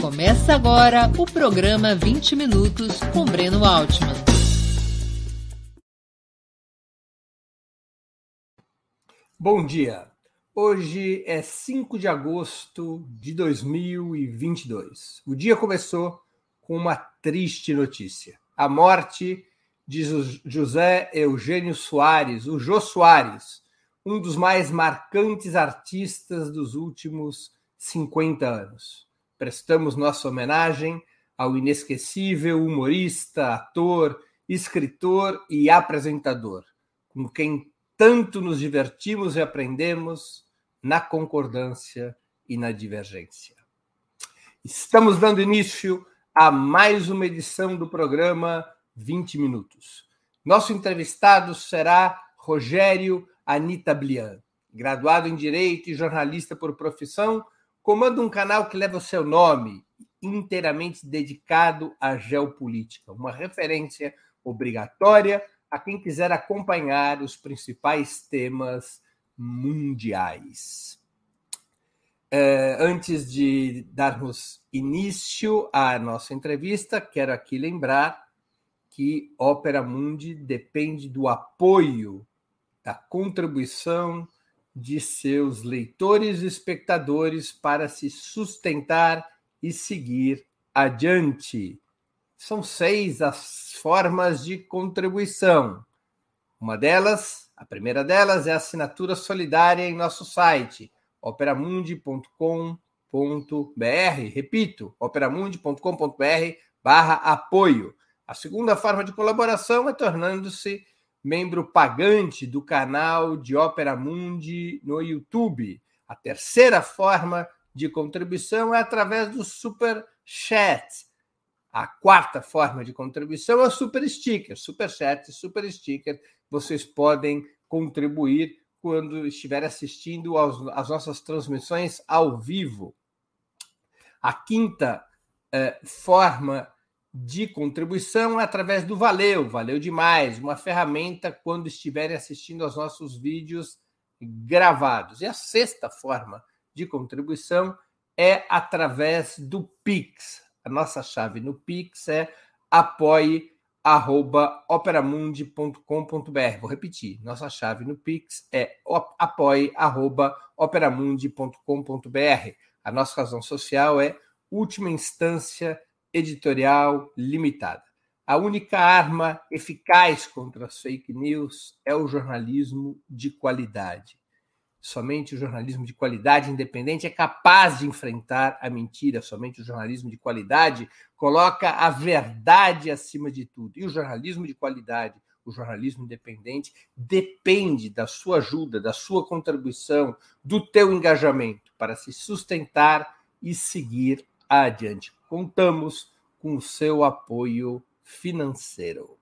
Começa agora o programa 20 Minutos com Breno Altman. Bom dia. Hoje é 5 de agosto de 2022. O dia começou com uma triste notícia: a morte de José Eugênio Soares, o Jô Soares, um dos mais marcantes artistas dos últimos 50 anos. Prestamos nossa homenagem ao inesquecível humorista, ator, escritor e apresentador, com quem tanto nos divertimos e aprendemos na concordância e na divergência. Estamos dando início a mais uma edição do programa 20 Minutos. Nosso entrevistado será Rogério Anita Blian, graduado em Direito e jornalista por profissão, comanda um canal que leva o seu nome, inteiramente dedicado à geopolítica, uma referência obrigatória a quem quiser acompanhar os principais temas mundiais. É, antes de darmos início à nossa entrevista, quero aqui lembrar que Ópera Mundi depende do apoio, da contribuição de seus leitores e espectadores para se sustentar e seguir adiante. São seis as formas de contribuição. Uma delas, a primeira delas, é a assinatura solidária em nosso site, operamundi.com.br. Repito, operamundi.com.br barra apoio. A segunda forma de colaboração é tornando-se membro pagante do canal de Ópera Mundi no YouTube. A terceira forma de contribuição é através do Super Chat. A quarta forma de contribuição é o Super Sticker. Super Chat, Super Sticker. Vocês podem contribuir quando estiver assistindo às nossas transmissões ao vivo. A quinta eh, forma de contribuição através do Valeu, Valeu Demais, uma ferramenta quando estiverem assistindo aos nossos vídeos gravados. E a sexta forma de contribuição é através do Pix. A nossa chave no Pix é apoie@operamundi.com.br. Vou repetir. Nossa chave no Pix é apoie@operamundi.com.br. A nossa razão social é última instância editorial limitada. A única arma eficaz contra as fake news é o jornalismo de qualidade. Somente o jornalismo de qualidade independente é capaz de enfrentar a mentira. Somente o jornalismo de qualidade coloca a verdade acima de tudo. E o jornalismo de qualidade, o jornalismo independente, depende da sua ajuda, da sua contribuição, do teu engajamento para se sustentar e seguir adiante contamos com o seu apoio financeiro.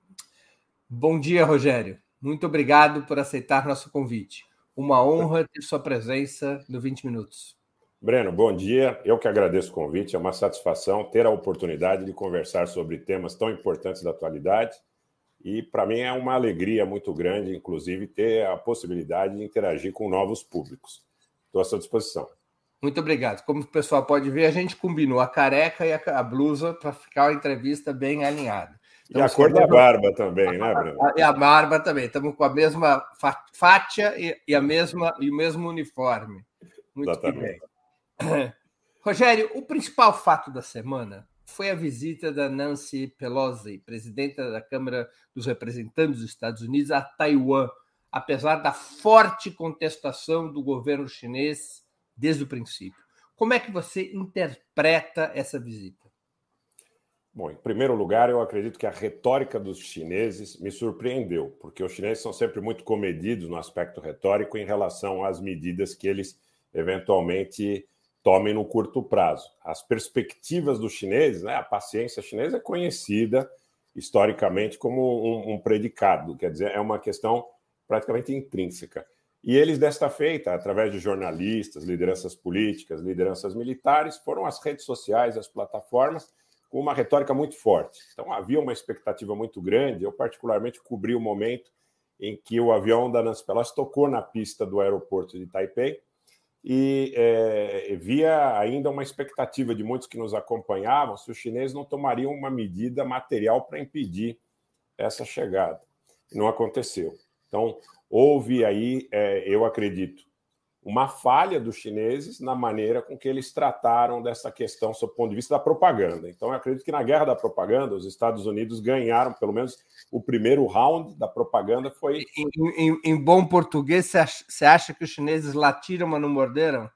Bom dia, Rogério. Muito obrigado por aceitar nosso convite. Uma honra ter sua presença no 20 Minutos. Breno, bom dia. Eu que agradeço o convite. É uma satisfação ter a oportunidade de conversar sobre temas tão importantes da atualidade. E para mim é uma alegria muito grande, inclusive, ter a possibilidade de interagir com novos públicos. Estou à sua disposição. Muito obrigado. Como o pessoal pode ver, a gente combinou a careca e a blusa para ficar a entrevista bem alinhada. e a cor da barba também, né, Bruno? E a barba também. Estamos com a mesma fátia e, a mesma, e o mesmo uniforme. Muito Exatamente. bem. Rogério, o principal fato da semana foi a visita da Nancy Pelosi, presidenta da Câmara dos Representantes dos Estados Unidos, a Taiwan, apesar da forte contestação do governo chinês desde o princípio. Como é que você interpreta essa visita? Bom, em primeiro lugar, eu acredito que a retórica dos chineses me surpreendeu, porque os chineses são sempre muito comedidos no aspecto retórico em relação às medidas que eles eventualmente tomem no curto prazo. As perspectivas dos chineses, né, a paciência chinesa é conhecida historicamente como um, um predicado, quer dizer, é uma questão praticamente intrínseca. E eles, desta feita, através de jornalistas, lideranças políticas, lideranças militares, foram às redes sociais, às plataformas, com uma retórica muito forte. Então havia uma expectativa muito grande. Eu, particularmente, cobri o momento em que o avião da Nancy Pelosi tocou na pista do aeroporto de Taipei e é, via ainda uma expectativa de muitos que nos acompanhavam se os chineses não tomariam uma medida material para impedir essa chegada. Não aconteceu. Então, houve aí, é, eu acredito, uma falha dos chineses na maneira com que eles trataram dessa questão sob o ponto de vista da propaganda. Então, eu acredito que na guerra da propaganda, os Estados Unidos ganharam, pelo menos o primeiro round da propaganda foi. Em, em, em bom português, você acha, que os chineses latiram, mas não morderam?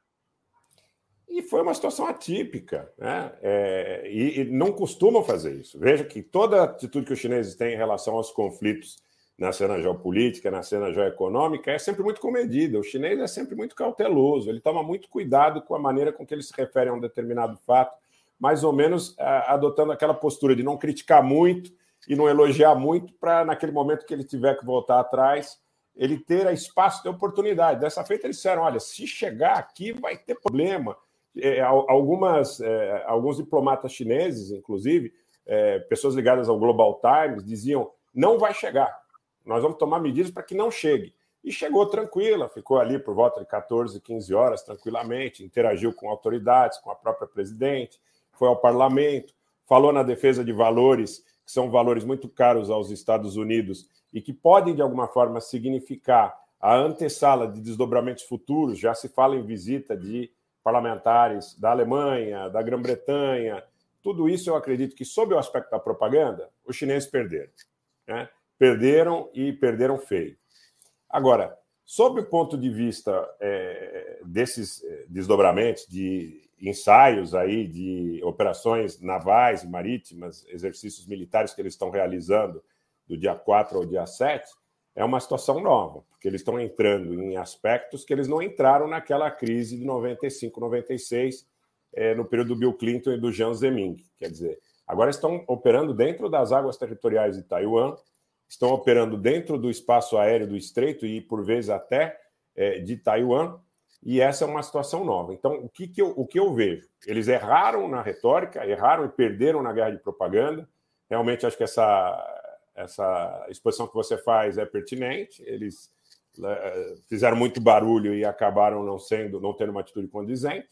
E foi uma situação atípica, né? É, e, e não costumam fazer isso. Veja que toda atitude que os chineses têm em relação aos conflitos na cena geopolítica, na cena geoeconômica, é sempre muito comedida. O chinês é sempre muito cauteloso, ele toma muito cuidado com a maneira com que ele se refere a um determinado fato, mais ou menos adotando aquela postura de não criticar muito e não elogiar muito, para naquele momento que ele tiver que voltar atrás, ele ter espaço de oportunidade. Dessa feita, eles disseram: olha, se chegar aqui vai ter problema. É, algumas, é, alguns diplomatas chineses, inclusive, é, pessoas ligadas ao Global Times, diziam: não vai chegar nós vamos tomar medidas para que não chegue. E chegou tranquila, ficou ali por volta de 14, 15 horas, tranquilamente, interagiu com autoridades, com a própria presidente, foi ao parlamento, falou na defesa de valores que são valores muito caros aos Estados Unidos e que podem, de alguma forma, significar a antessala de desdobramentos futuros. Já se fala em visita de parlamentares da Alemanha, da Grã-Bretanha. Tudo isso eu acredito que, sob o aspecto da propaganda, os chineses perderam. Né? Perderam e perderam feio. Agora, sob o ponto de vista é, desses é, desdobramentos, de ensaios aí, de operações navais marítimas, exercícios militares que eles estão realizando do dia 4 ao dia 7, é uma situação nova, porque eles estão entrando em aspectos que eles não entraram naquela crise de 95, 96, é, no período do Bill Clinton e do Jiang Zemin. Quer dizer, agora estão operando dentro das águas territoriais de Taiwan, estão operando dentro do espaço aéreo do Estreito e, por vezes, até é, de Taiwan, e essa é uma situação nova. Então, o que, que, eu, o que eu vejo? Eles erraram na retórica, erraram e perderam na guerra de propaganda. Realmente, acho que essa, essa exposição que você faz é pertinente. Eles é, fizeram muito barulho e acabaram não sendo, não tendo uma atitude condizente.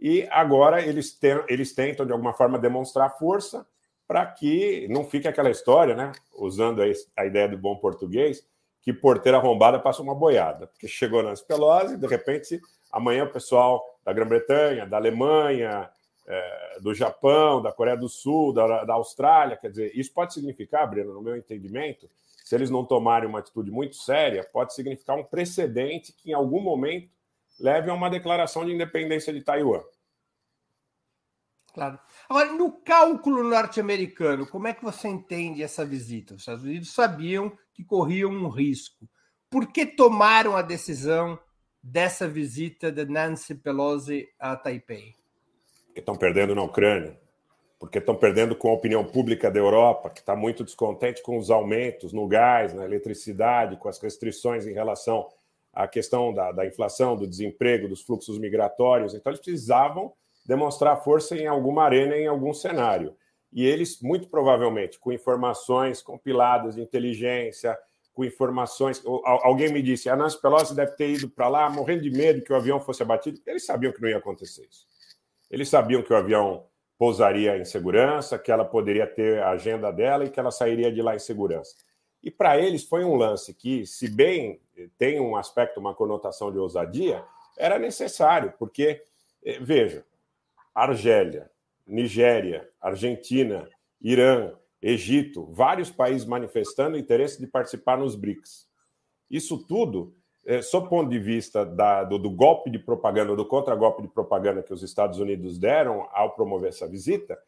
E agora eles, tem, eles tentam, de alguma forma, demonstrar força para que não fique aquela história, né? Usando a ideia do bom português, que porteira arrombada passa uma boiada, porque chegou na Pelosi e de repente amanhã o pessoal da Grã-Bretanha, da Alemanha, é, do Japão, da Coreia do Sul, da, da Austrália, quer dizer, isso pode significar, Breno, no meu entendimento, se eles não tomarem uma atitude muito séria, pode significar um precedente que em algum momento leve a uma declaração de independência de Taiwan. Claro. Agora, no cálculo norte-americano, como é que você entende essa visita? Os Estados Unidos sabiam que corriam um risco. Por que tomaram a decisão dessa visita de Nancy Pelosi a Taipei? Porque estão perdendo na Ucrânia, porque estão perdendo com a opinião pública da Europa, que está muito descontente com os aumentos no gás, na eletricidade, com as restrições em relação à questão da, da inflação, do desemprego, dos fluxos migratórios. Então, eles precisavam demonstrar força em alguma arena, em algum cenário. E eles, muito provavelmente, com informações compiladas de inteligência, com informações. Alguém me disse: a Nancy Pelosi deve ter ido para lá morrendo de medo que o avião fosse abatido. Eles sabiam que não ia acontecer isso. Eles sabiam que o avião pousaria em segurança, que ela poderia ter a agenda dela e que ela sairia de lá em segurança. E para eles foi um lance que, se bem tem um aspecto, uma conotação de ousadia, era necessário, porque, eh, veja, Argélia, Nigéria, Argentina, Irã, Egito, vários países manifestando interesse de participar nos BRICS. Isso tudo, é, sob o ponto de vista da, do, do, golpe de propaganda, do contra-golpe de propaganda que os Estados Unidos deram ao promover essa visita,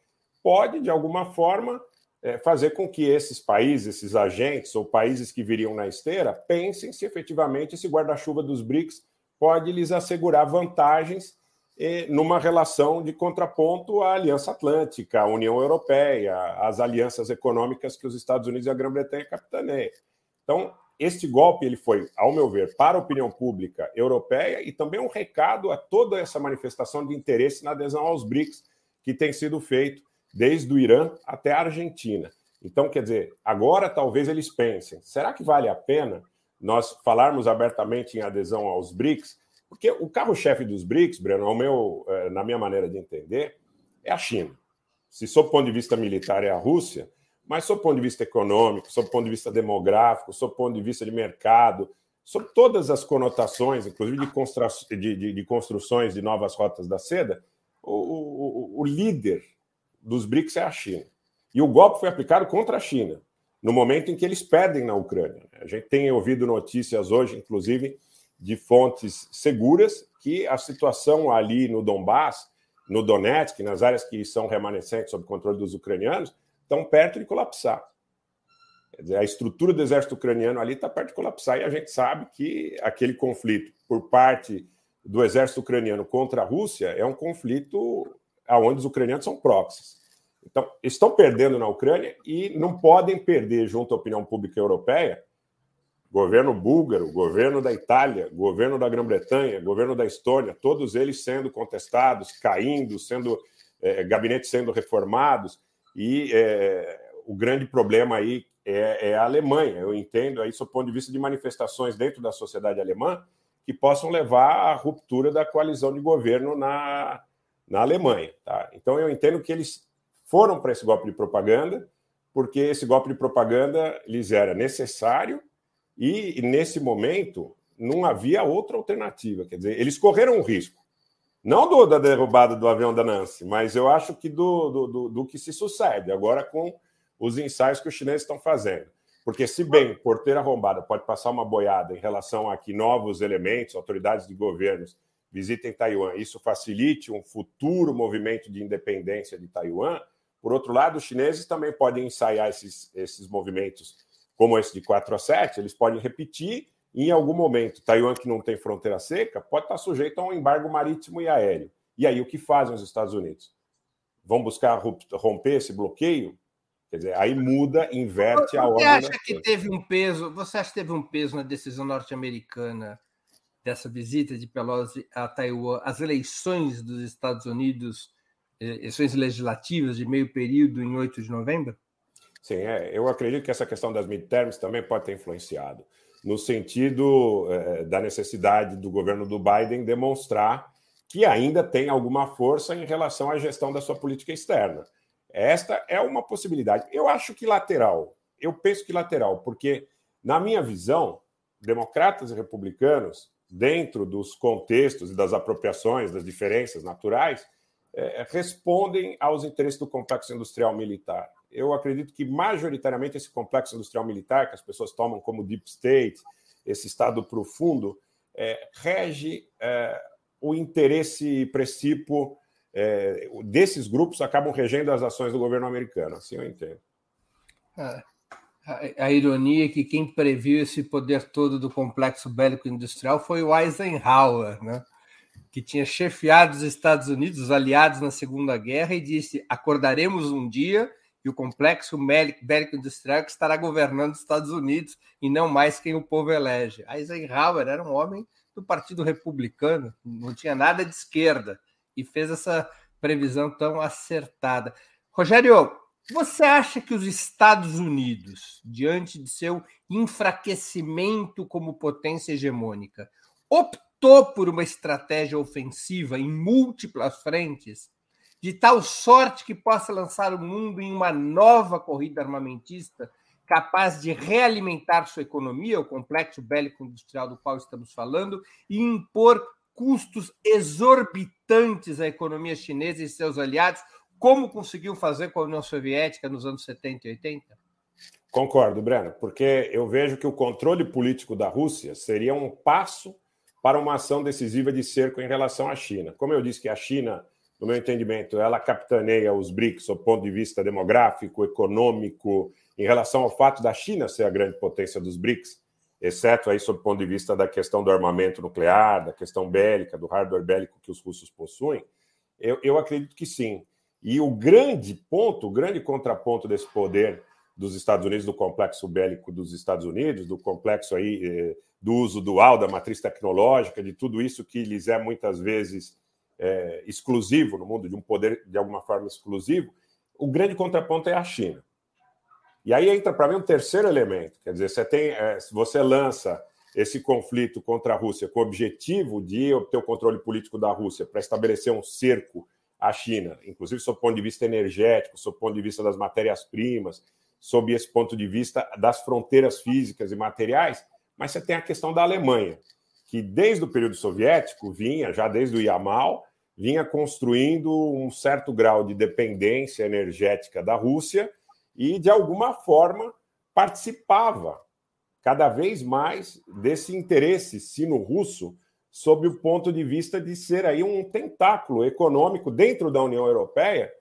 pode, de alguma forma, é, fazer com que esses países, esses agentes ou países que viriam na esteira, pensem se efetivamente esse guarda-chuva dos BRICS pode lhes assegurar vantagens numa relação de contraponto à Aliança Atlântica, à União Europeia, às alianças econômicas que os Estados Unidos e a Grã-Bretanha capitaneiam. Então, este golpe ele foi, ao meu ver, para a opinião pública europeia e também um recado a toda essa manifestação de interesse na adesão aos BRICS que tem sido feito desde o Irã até a Argentina. Então, quer dizer, agora talvez eles pensem: será que vale a pena nós falarmos abertamente em adesão aos BRICS Porque o carro-chefe dos BRICS, Breno, meu, é, na minha maneira de entender, é a China. Se sob ponto de vista militar é a Rússia, mas sob ponto de vista econômico, sob ponto de vista demográfico, sob ponto de vista de mercado, sob todas as conotações, inclusive de, de, de, de construções de novas rotas da seda, o, o, o líder dos BRICS é a China. E o golpe foi aplicado contra a China, no momento em que eles perdem na Ucrânia. A gente tem ouvido notícias hoje, inclusive, de fontes seguras, que a situação ali no Donbass, no Donetsk, nas áreas que são remanescentes sob controle dos ucranianos, estão perto de colapsar. Dizer, a estrutura do exército ucraniano ali está perto de colapsar e a gente sabe que aquele conflito por parte do exército ucraniano contra a Rússia é um conflito onde os ucranianos são proxies. Então, estão perdendo na Ucrânia e não podem perder junto à opinião pública europeia, governo búlgaro, governo da Itália, governo da Grã-Bretanha, governo da Estônia, todos eles sendo contestados, caindo, sendo é, gabinetes sendo reformados e é, o grande problema aí é, é, a Alemanha. Eu entendo aí, do ponto de vista de manifestações dentro da sociedade alemã, que possam levar à ruptura da coalizão de governo na, na Alemanha. Tá? Então, eu entendo que eles foram para esse golpe de propaganda, porque esse golpe de propaganda lhes era necessário e, nesse momento, não havia outra alternativa. Quer dizer, eles correram um risco. Não do, da derrubada do avião da Nancy, mas eu acho que do, do, do, do que se sucede agora com os ensaios que os chineses estão fazendo. Porque, se bem porteira arrombada pode passar uma boiada em relação a que novos elementos, autoridades de governos visitem Taiwan, isso facilite um futuro movimento de independência de Taiwan, por outro lado, os chineses também podem ensaiar esses, esses movimentos, como esse de 4 a 7, eles podem repetir em algum momento. Taiwan, que não tem fronteira seca, pode estar sujeito a um embargo marítimo e aéreo. E aí, o que fazem os Estados Unidos? Vão buscar romper esse bloqueio? Quer dizer, aí muda, inverte a ordem. Você acha que teve um peso? Você acha que teve um peso na decisão norte-americana dessa visita de Pelosi a Taiwan, as eleições dos Estados Unidos, eh, eleições legislativas de meio período em 8 de novembro? Sim, é, eu acredito que essa questão das midterms também pode ter influenciado, no sentido é, da necessidade do governo do Biden demonstrar que ainda tem alguma força em relação à gestão da sua política externa. Esta é uma possibilidade. Eu acho que lateral. Eu penso que lateral, porque, na minha visão, democratas e republicanos, dentro dos contextos e das apropriações, das diferenças naturais, é, respondem aos interesses do complexo industrial militar. Eu acredito que, majoritariamente, esse complexo industrial militar, que as pessoas tomam como deep state, esse estado profundo, é, rege é, o interesse princípio é, desses grupos acabam regendo as ações do governo americano. Assim eu entendo. a, a, ironia é que quem previu esse poder todo do complexo bélico industrial foi o Eisenhower, né? que tinha chefiado os Estados Unidos, os aliados na Segunda Guerra, e disse: acordaremos um dia e o complexo bélico industrial que estará governando os Estados Unidos e não mais quem o povo elege. Eisenhower era um homem do Partido Republicano, não tinha nada de esquerda e fez essa previsão tão acertada. Rogério, você acha que os Estados Unidos, diante de seu enfraquecimento como potência hegemônica, optou por uma estratégia ofensiva em múltiplas frentes, de tal sorte que possa lançar o mundo em uma nova corrida armamentista capaz de realimentar sua economia, o complexo bélico industrial do qual estamos falando, e impor custos exorbitantes à economia chinesa e seus aliados, como conseguiu fazer com a União Soviética nos anos 70 e 80? Concordo, Breno, porque eu vejo que o controle político da Rússia seria um passo para uma ação decisiva de cerco em relação à China. Como eu disse que a China, no meu entendimento, ela capitaneia os BRICS do ponto de vista demográfico, econômico, em relação ao fato da China ser a grande potência dos BRICS, exceto aí sob o ponto de vista da questão do armamento nuclear, da questão bélica, do hardware bélico que os russos possuem, eu, eu acredito que sim. E o grande ponto, o grande contraponto desse poder dos Estados Unidos, do complexo bélico dos Estados Unidos, do complexo aí eh, do uso dual da matriz tecnológica, de tudo isso que lhes é muitas vezes eh, exclusivo no mundo, de um poder de alguma forma exclusivo, o grande contraponto é a China. E aí entra para mim um terceiro elemento, quer dizer, você tem, é, você lança esse conflito contra a Rússia com o objetivo de obter o controle político da Rússia para estabelecer um cerco à China, inclusive sob o ponto de vista energético, sob o ponto de vista das matérias-primas, sob esse ponto de vista das fronteiras físicas e materiais, mas você tem a questão da Alemanha, que desde o período soviético vinha, já desde o Yamal, vinha construindo um certo grau de dependência energética da Rússia e, de alguma forma, participava cada vez mais desse interesse sino-russo sob o ponto de vista de ser aí um tentáculo econômico dentro da União Europeia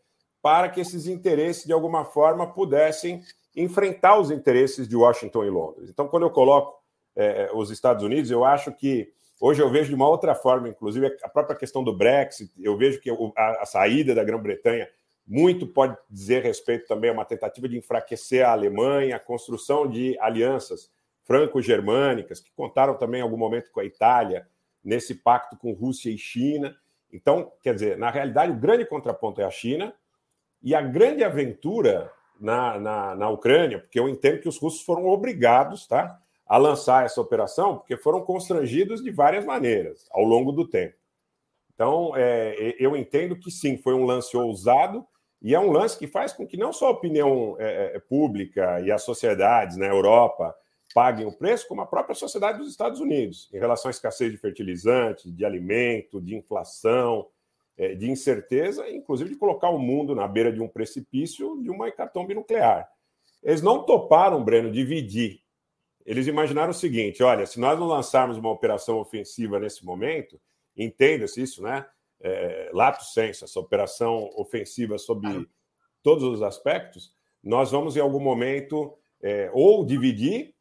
para que esses interesses, de alguma forma, pudessem enfrentar os interesses de Washington e Londres. Então, quando eu coloco é, os Estados Unidos, eu acho que Hoje eu vejo de uma outra forma, inclusive a própria questão do Brexit, eu vejo que a, a saída da Grã-Bretanha muito pode dizer respeito também a uma tentativa de enfraquecer a Alemanha, a construção de alianças franco-germânicas, que contaram também em algum momento com a Itália, nesse pacto com Rússia e China. Então, quer dizer, na realidade, o grande contraponto é a China e a grande aventura na, na, na Ucrânia, porque eu entendo que os russos foram obrigados tá, a lançar essa operação, porque foram constrangidos de várias maneiras ao longo do tempo. Então, é, eu entendo que sim, foi um lance ousado e é um lance que faz com que não só a opinião é, é pública e as sociedades na Europa paguem o preço, como a própria sociedade dos Estados Unidos, em relação à escassez de fertilizante, de alimento, de inflação, é, de incerteza, inclusive de colocar o mundo na beira de um precipício de uma hecatombe nuclear. Eles não toparam, Breno, dividir eles imaginaram o seguinte: olha, se nós não lançarmos uma operação ofensiva nesse momento, entenda-se isso, né? É, lato senso, essa operação ofensiva sob todos os aspectos, nós vamos em algum momento é, ou dividir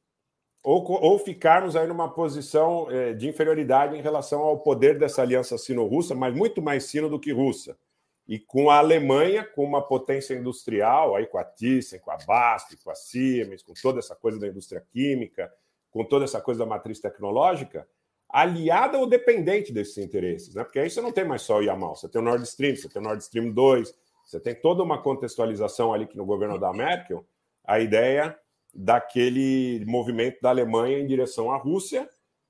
ou, ou ficarmos aí numa posição é, de inferioridade em relação ao poder dessa aliança sino-russa, mas muito mais sino do que russa e com a Alemanha, com uma potência industrial, aí com a Thyssen, com a Bast, com a Siemens, com toda essa coisa da indústria química, com toda essa coisa da matriz tecnológica, aliada ou dependente desses interesses, né? Porque aí você não tem mais só o Yamal, você tem o Nord Stream, você tem o Nord Stream 2, você tem toda uma contextualização ali que no governo da Merkel, a ideia daquele movimento da Alemanha em direção à Rússia,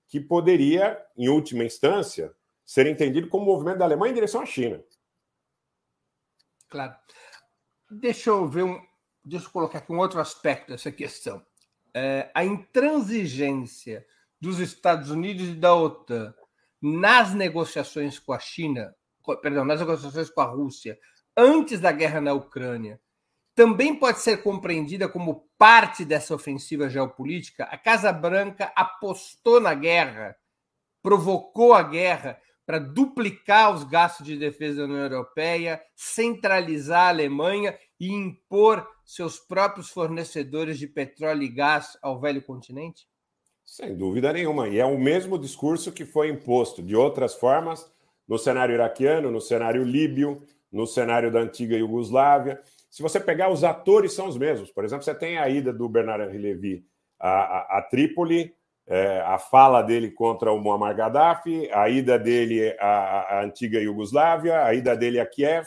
que poderia, em última instância, ser entendido como movimento da Alemanha em direção à China. Claro. Deixa eu ver um. Deixa eu colocar aqui um outro aspecto dessa questão. É, a intransigência dos Estados Unidos e da OTAN nas negociações com a China, perdão, nas negociações com a Rússia, antes da guerra na Ucrânia, também pode ser compreendida como parte dessa ofensiva geopolítica. A Casa Branca apostou na guerra, provocou a guerra para duplicar os gastos de defesa da União Europeia, centralizar a Alemanha e impor seus próprios fornecedores de petróleo e gás ao velho continente? Sem dúvida nenhuma. E é o mesmo discurso que foi imposto de outras formas no cenário iraquiano, no cenário líbio, no cenário da antiga Iugoslávia. Se você pegar os atores, são os mesmos. Por exemplo, você tem a ida do Bernard Henri Levy a, a, a Trípoli, é, a fala dele contra o Muammar Gaddafi, a ida dele à, à, antiga Iugoslávia, a ida dele a Kiev,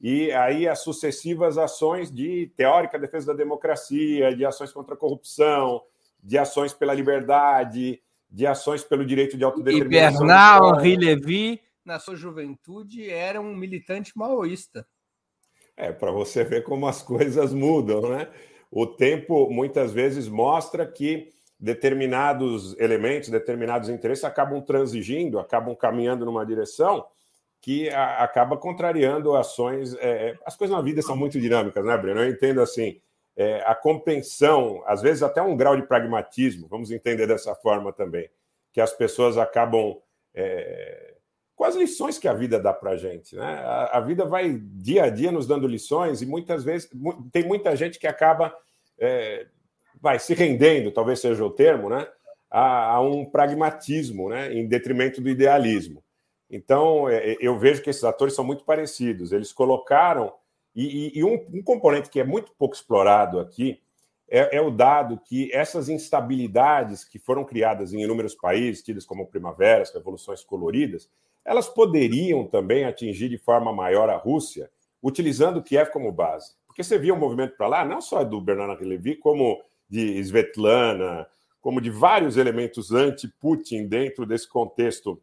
e aí as sucessivas ações de teórica defesa da democracia, de ações contra a corrupção, de ações pela liberdade, de ações pelo direito de autodeterminação. E Bernard Henri Levy, na sua juventude, era um militante maoísta. É, para você ver como as coisas mudam, né? O tempo muitas vezes mostra que determinados elementos, determinados interesses acabam transigindo, acabam caminhando numa direção que a, acaba contrariando ações. É, é, as coisas na vida são muito dinâmicas, né, Breno? Eu entendo assim. É, a compreensão, às vezes até um grau de pragmatismo, vamos entender dessa forma também, que as pessoas acabam é, com as lições que a vida dá para gente. Né? A, a, vida vai dia a dia nos dando lições e muitas vezes tem muita gente que acaba é, vai se rendendo, talvez seja o termo, né, a, a um pragmatismo, né, em detrimento do idealismo. Então, é, é, eu vejo que esses atores são muito parecidos. Eles colocaram. E, e, um, um, componente que é muito pouco explorado aqui é, é, o dado que essas instabilidades que foram criadas em inúmeros países, tidas como primaveras, revoluções coloridas, elas poderiam também atingir de forma maior a Rússia, utilizando Kiev como base. Porque você via um movimento para lá, não só do Bernard Levy, como de Svetlana, como de vários elementos anti-Putin dentro desse contexto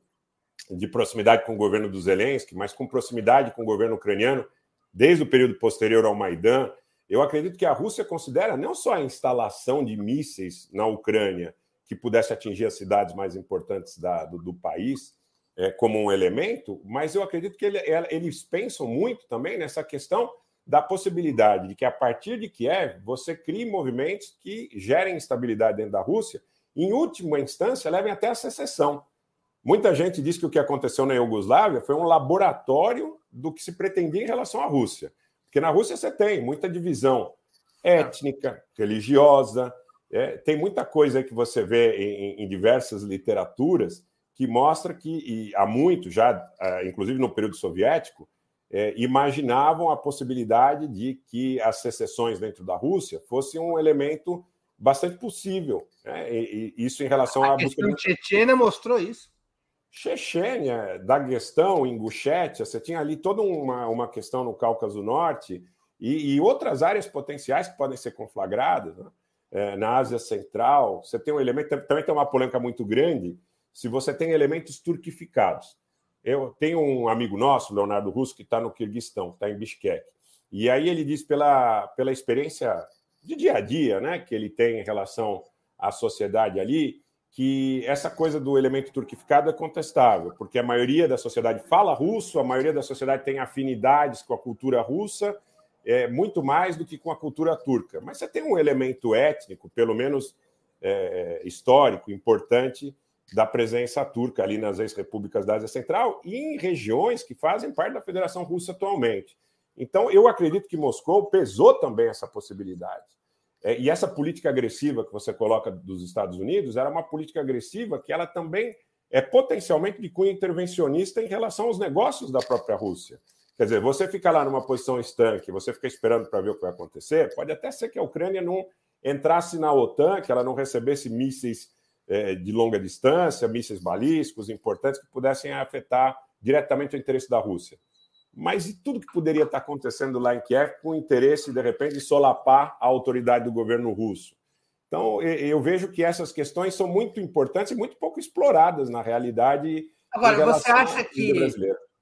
de proximidade com o governo do Zelensky, mas com proximidade com o governo ucraniano desde o período posterior ao Maidan. Eu acredito que a Rússia considera não só a instalação de mísseis na Ucrânia que pudesse atingir as cidades mais importantes da, do, do, país é, como um elemento, mas eu acredito que ele, eles pensam muito também nessa questão da possibilidade de que, a partir de Kiev, você crie movimentos que gerem instabilidade dentro da Rússia, e, em última instância, levem até a secessão. Muita gente diz que o que aconteceu na Iugoslávia foi um laboratório do que se pretendia em relação à Rússia. Porque na Rússia você tem muita divisão étnica, religiosa, é, tem muita coisa que você vê em, em, diversas literaturas que mostra que, há muito, já, ah, inclusive no período soviético, é, imaginavam a possibilidade de que as secessões dentro da Rússia fossem um elemento bastante possível. Né? E, e isso em relação a à questão de... Chechênia mostrou isso. Chechênia, Daguestão, Ingushétia, você tinha ali toda uma, uma questão no Cáucaso Norte e, e outras áreas potenciais que podem ser conflagradas. Né? É, na Ásia Central, você tem um elemento, também tem uma polêmica muito grande, se você tem elementos turquificados. Eu tenho um amigo nosso, Leonardo Russo, que está no Quirguistão, está em Bishkek. E aí ele diz pela, pela experiência de dia a dia, né, que ele tem em relação à sociedade ali, que essa coisa do elemento turquificado é contestável, porque a maioria da sociedade fala russo, a maioria da sociedade tem afinidades com a cultura russa, é, muito mais do que com a cultura turca. Mas você tem um elemento étnico, pelo menos é, histórico, importante, da presença turca ali nas ex-repúblicas da Ásia Central e em regiões que fazem parte da Federação Russa atualmente. Então, eu acredito que Moscou pesou também essa possibilidade. É, e essa política agressiva que você coloca dos Estados Unidos era uma política agressiva que ela também é potencialmente de cunho intervencionista em relação aos negócios da própria Rússia. Quer dizer, você fica lá numa posição estanque, você fica esperando para ver o que vai acontecer, pode até ser que a Ucrânia não entrasse na OTAN, que ela não recebesse mísseis de longa distância, mísseis balísticos importantes que pudessem afetar diretamente o interesse da Rússia. Mas e tudo que poderia estar acontecendo lá em Kiev com o interesse, de repente, de solapar a autoridade do governo russo? Então, eu vejo que essas questões são muito importantes e muito pouco exploradas na realidade. Agora, você acha que.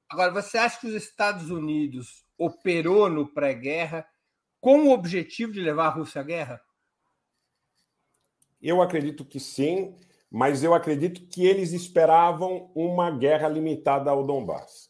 Agora, você acha que os Estados Unidos operou no pré-guerra com o objetivo de levar a Rússia à guerra? Eu acredito que sim, mas eu acredito que eles esperavam uma guerra limitada ao Donbass,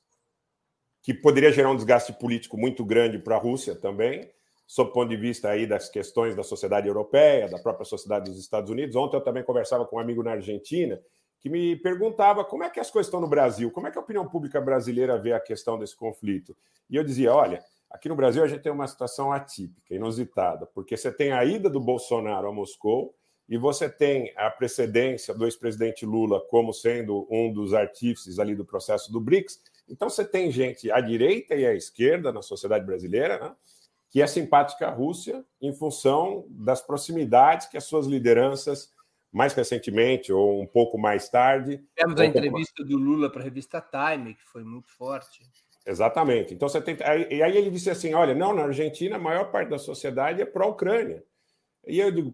que poderia gerar um desgaste político muito grande para a Rússia também, sob o ponto de vista aí das questões da sociedade europeia, da própria sociedade dos Estados Unidos. Ontem eu também conversava com um amigo na Argentina que me perguntava como é que as coisas estão no Brasil, como é que a opinião pública brasileira vê a questão desse conflito. E eu dizia, olha, aqui no Brasil a gente tem uma situação atípica, inusitada, porque você tem a ida do Bolsonaro a Moscou, e você tem a precedência do ex-presidente Lula como sendo um dos artífices ali do processo do BRICS. Então você tem gente à direita e à esquerda na sociedade brasileira, né, que é simpática à Rússia em função das proximidades que as suas lideranças mais recentemente ou um pouco mais tarde. Temos a entrevista do Lula para a revista Time, que foi muito forte. Exatamente. Então você tem. E aí ele disse assim: olha, não, na Argentina a maior parte da sociedade é pró-Ucrânia. E eu digo,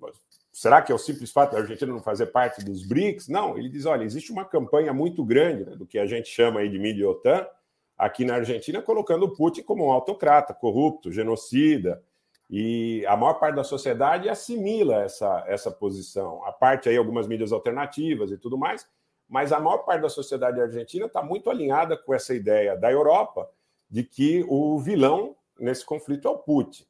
Será que é o simples fato da Argentina não fazer parte dos BRICS? Não, ele diz: olha, existe uma campanha muito grande né, do que a gente chama aí de mídia OTAN aqui na Argentina, colocando o Putin como um autocrata, corrupto, genocida. E a maior parte da sociedade assimila essa, essa posição. A parte aí, algumas mídias alternativas e tudo mais, mas a maior parte da sociedade argentina está muito alinhada com essa ideia da Europa de que o vilão nesse conflito é o Putin.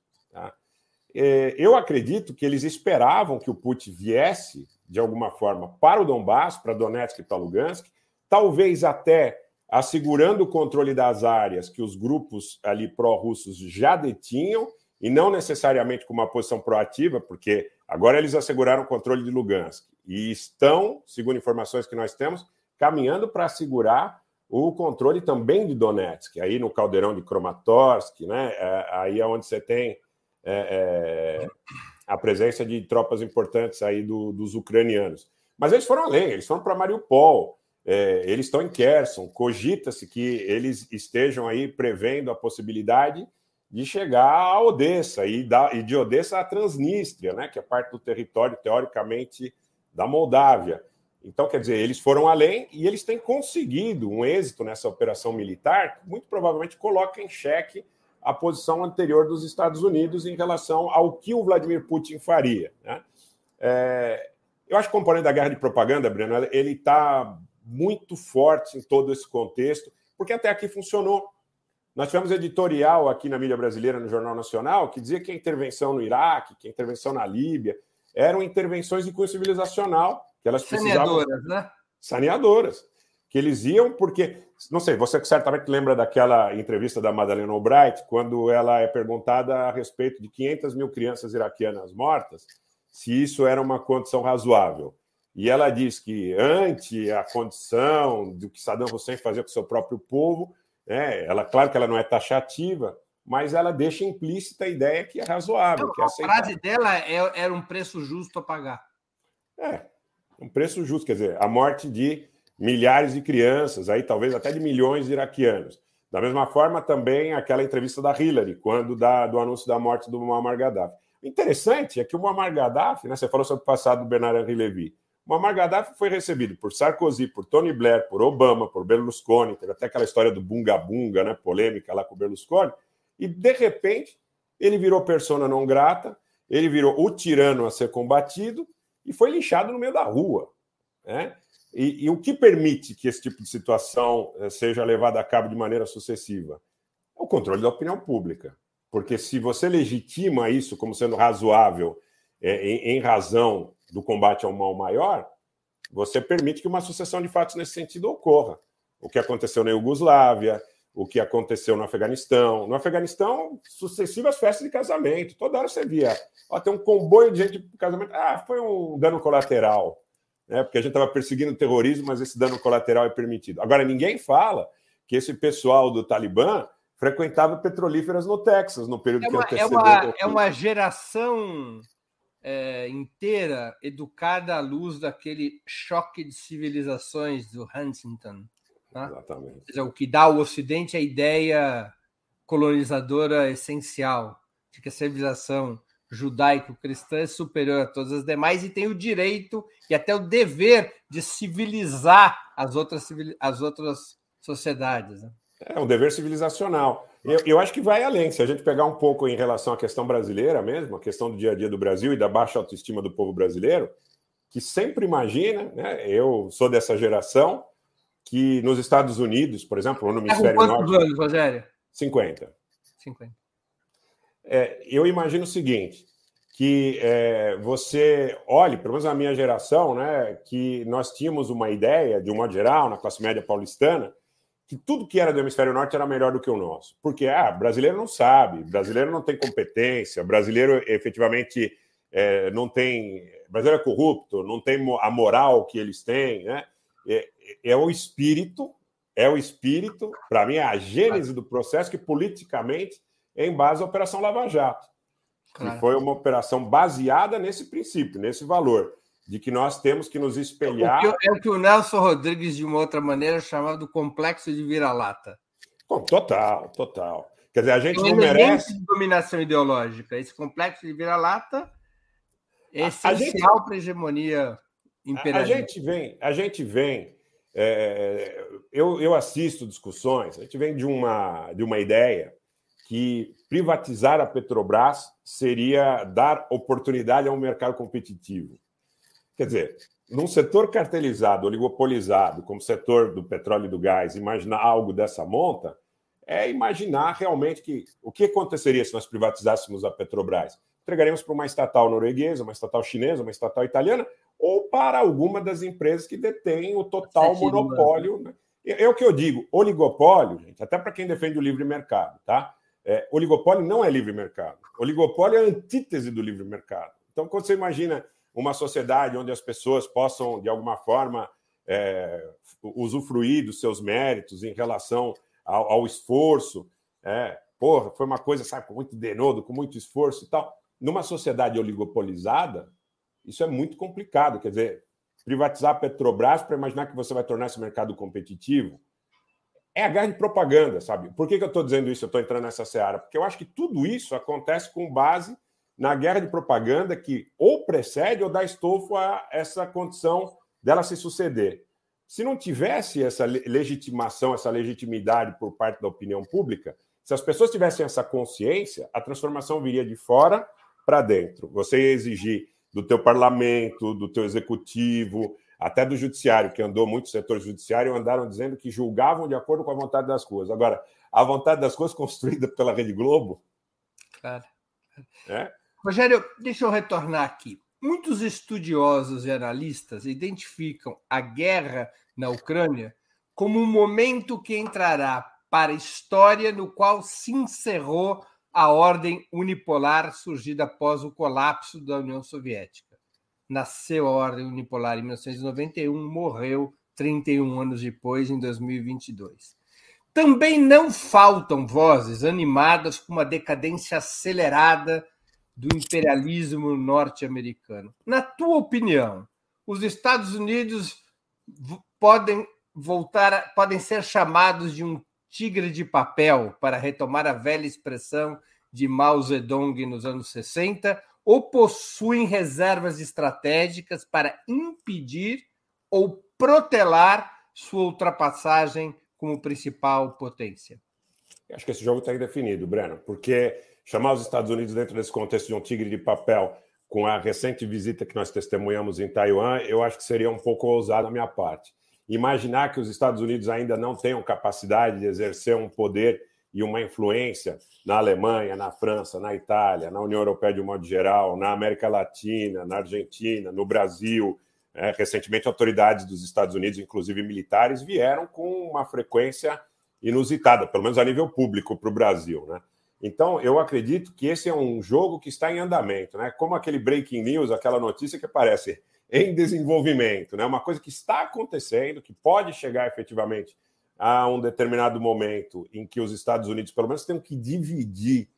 É, eu acredito que eles esperavam que o Putin viesse, de alguma forma, para o Donbass, para Donetsk e para Lugansk, talvez até assegurando o controle das áreas que os grupos ali pró-russos já detinham, e não necessariamente com uma posição proativa, porque agora eles asseguraram o controle de Lugansk e estão, segundo informações que nós temos, caminhando para assegurar o controle também de Donetsk, aí no caldeirão de Kramatorsk, né? É, aí é onde você tem é, é, a presença de tropas importantes aí do, dos ucranianos. Mas eles foram além, eles foram para Mariupol, é, eles estão em Kherson, cogita-se que eles estejam aí prevendo a possibilidade de chegar a Odessa e, da, e de Odessa a Transnistria, né, que é parte do território teoricamente da Moldávia. Então, quer dizer, eles foram além e eles têm conseguido um êxito nessa operação militar que muito provavelmente coloca em xeque a posição anterior dos Estados Unidos em relação ao que o Vladimir Putin faria. Né? É, eu acho que o componente da guerra de propaganda, Breno, ele está muito forte em todo esse contexto, porque até aqui funcionou. Nós tivemos editorial aqui na mídia brasileira, no Jornal Nacional, que dizia que a intervenção no Iraque, que a intervenção na Líbia, eram intervenções de cunho civilizacional, que elas precisavam... Saneadoras, né? Saneadoras. Que eles iam porque... Não sei, você certamente lembra daquela entrevista da Madalena Albright, quando ela é perguntada a respeito de 500 mil crianças iraquianas mortas, se isso era uma condição razoável. E ela diz que, ante a condição do que Saddam Hussein fazia com seu próprio povo, né, ela, claro que ela não é taxativa, mas ela deixa implícita a ideia que é razoável. Não, que é a frase dela é, era um preço justo a pagar. É, um preço justo, quer dizer, a morte de milhares de crianças, aí talvez até de milhões de iraquianos. Da mesma forma, também aquela entrevista da Hillary, quando da, do anúncio da morte do Muammar Gaddafi. O interessante é que o Muammar Gaddafi, né, você falou sobre o passado do Bernard Henri Levy, o Muammar Gaddafi foi recebido por Sarkozy, por Tony Blair, por Obama, por Berlusconi, teve até aquela história do bunga-bunga, né, polêmica lá com o Berlusconi, e de repente ele virou persona não grata, ele virou o tirano a ser combatido e foi linchado no meio da rua. Né? E, e o que permite que esse tipo de situação eh, seja levada a cabo de maneira sucessiva? É o controle da opinião pública. Porque se você legitima isso como sendo razoável é, em, em, razão do combate ao mal maior, você permite que uma sucessão de fatos nesse sentido ocorra. O que aconteceu na Iugoslávia, o que aconteceu no Afeganistão. No Afeganistão, sucessivas festas de casamento. Toda hora você via. Ó, tem um comboio de gente para casamento. Ah, foi um dano colateral. Né? Porque a gente estava perseguindo o terrorismo, mas esse dano colateral é permitido. Agora, ninguém fala que esse pessoal do Talibã frequentava petrolíferas no Texas no período é uma, que antecedeu. É uma, é uma geração é, inteira educada à luz daquele choque de civilizações do Huntington. Tá? Exatamente. Seja, o que dá ao Ocidente a ideia colonizadora essencial de que a civilização judaico-cristã é superior a todas as demais e tem o direito e até o dever de civilizar as outras, as outras sociedades. Né? É um dever civilizacional. Eu, eu, acho que vai além. Se a gente pegar um pouco em relação à questão brasileira mesmo, a questão do dia a dia do Brasil e da baixa autoestima do povo brasileiro, que sempre imagina, né? Eu sou dessa geração que nos Estados Unidos, por exemplo, no hemisfério tá norte. anos, Rogério? 50. 50. É, eu imagino o seguinte: que é, você olhe, pelo menos na minha geração, né, que nós tínhamos uma ideia, de um modo geral, na classe média paulistana, que tudo que era do hemisfério norte era melhor do que o nosso. Porque, ah, brasileiro não sabe, brasileiro não tem competência, brasileiro efetivamente é, não tem. Brasileiro é corrupto, não tem a moral que eles têm, né? É, é o espírito, é o espírito, para mim, é a gênese do processo que politicamente em base à Operação Lava Jato. Claro. Que foi uma operação baseada nesse princípio, nesse valor de que nós temos que nos espelhar. O que, é o que o Nelson Rodrigues, de uma outra maneira, chamava do complexo de vira-lata. Total, total. Quer dizer, a gente não merece. De dominação ideológica. Esse complexo de vira-lata é essencial para a hegemonia imperialista. A gente vem, a gente vem. É, eu, eu assisto discussões, a gente vem de uma, de uma ideia que privatizar a Petrobras seria dar oportunidade a um mercado competitivo. Quer dizer, num setor cartelizado, oligopolizado, como o setor do petróleo e do gás, imaginar algo dessa monta é imaginar realmente que o que aconteceria se nós privatizássemos a Petrobras? Entregaremos para uma estatal norueguesa, uma estatal chinesa, uma estatal italiana, ou para alguma das empresas que detêm o total monopólio. Né? É, é o que eu digo, oligopólio, gente, até para quem defende o livre mercado, tá? É, oligopólio não é livre mercado. Oligopólio é a antítese do livre mercado. Então, quando você imagina uma sociedade onde as pessoas possam, de alguma forma, é, usufruir dos seus méritos em relação ao, ao esforço. É, porra, foi uma coisa, sabe, com muito denodo, com muito esforço e tal. Numa sociedade oligopolizada, isso é muito complicado. Quer dizer, privatizar a Petrobras para imaginar que você vai tornar esse mercado competitivo é a guerra de propaganda, sabe? Por que, que eu estou dizendo isso? Eu estou entrando nessa seara? Porque eu acho que tudo isso acontece com base na guerra de propaganda que ou precede ou dá estofo a essa condição dela se suceder. Se não tivesse essa legitimação, essa legitimidade por parte da opinião pública, se as pessoas tivessem essa consciência, a transformação viria de fora para dentro. Você ia exigir do teu parlamento, do teu executivo, até do judiciário, que andou muito setor judiciário, andaram dizendo que julgavam de acordo com a vontade das ruas. Agora, a vontade das ruas construída pela Rede Globo. Claro. É? Rogério, deixa eu retornar aqui. Muitos estudiosos e analistas identificam a guerra na Ucrânia como um momento que entrará para a história no qual se encerrou a ordem unipolar surgida após o colapso da União Soviética. Nasceu a ordem unipolar em 1991, morreu 31 anos depois, em 2022. Também não faltam vozes animadas com uma decadência acelerada do imperialismo norte-americano. Na tua opinião, os Estados Unidos podem voltar, podem ser chamados de um tigre de papel para retomar a velha expressão de Mao Zedong nos anos 60, ou possuem reservas estratégicas para impedir ou protelar sua ultrapassagem como principal potência? Acho que esse jogo está indefinido, Breno, porque chamar os Estados Unidos dentro desse contexto de um tigre de papel com a recente visita que nós testemunhamos em Taiwan, eu acho que seria um pouco ousado da minha parte. Imaginar que os Estados Unidos ainda não tenham capacidade de exercer um poder e uma influência na Alemanha, na França, na Itália, na União Europeia de um modo geral, na América Latina, na Argentina, no Brasil. É, recentemente, autoridades dos Estados Unidos, inclusive militares, vieram com uma frequência inusitada, pelo menos a nível público, para o Brasil. Né? Então, eu acredito que esse é um jogo que está em andamento, né? Como aquele breaking news, aquela notícia que aparece em desenvolvimento, né? Uma coisa que está acontecendo, que pode chegar efetivamente a um determinado momento em que os Estados Unidos, pelo menos, tenham que dividir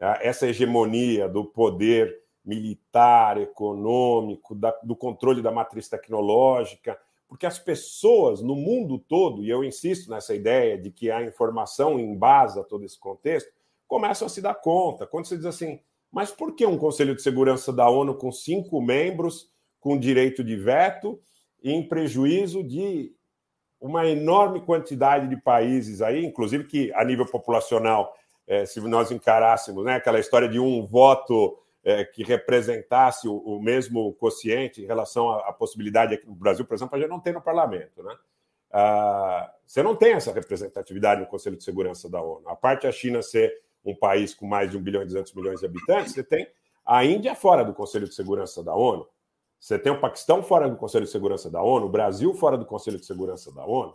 uh, essa hegemonia do poder militar, econômico, da, do controle da matriz tecnológica, porque as pessoas no mundo todo, e eu insisto nessa ideia de que a informação embasa todo esse contexto, começam a se dar conta. Quando você diz assim, mas por que um Conselho de Segurança da ONU com cinco membros, com direito de veto, em prejuízo de uma enorme quantidade de países aí, inclusive que a nível populacional, é, se nós encarássemos né, aquela história de um voto é, que representasse o, o, mesmo quociente em relação à, à, possibilidade aqui no Brasil, por exemplo, a gente não tem no parlamento, né? Ah, você não tem essa representatividade no Conselho de Segurança da ONU. A parte da China ser um país com mais de 1 bilhão e 200 milhões de habitantes, você tem a Índia fora do Conselho de Segurança da ONU, você tem o Paquistão fora do Conselho de Segurança da ONU, o Brasil fora do Conselho de Segurança da ONU.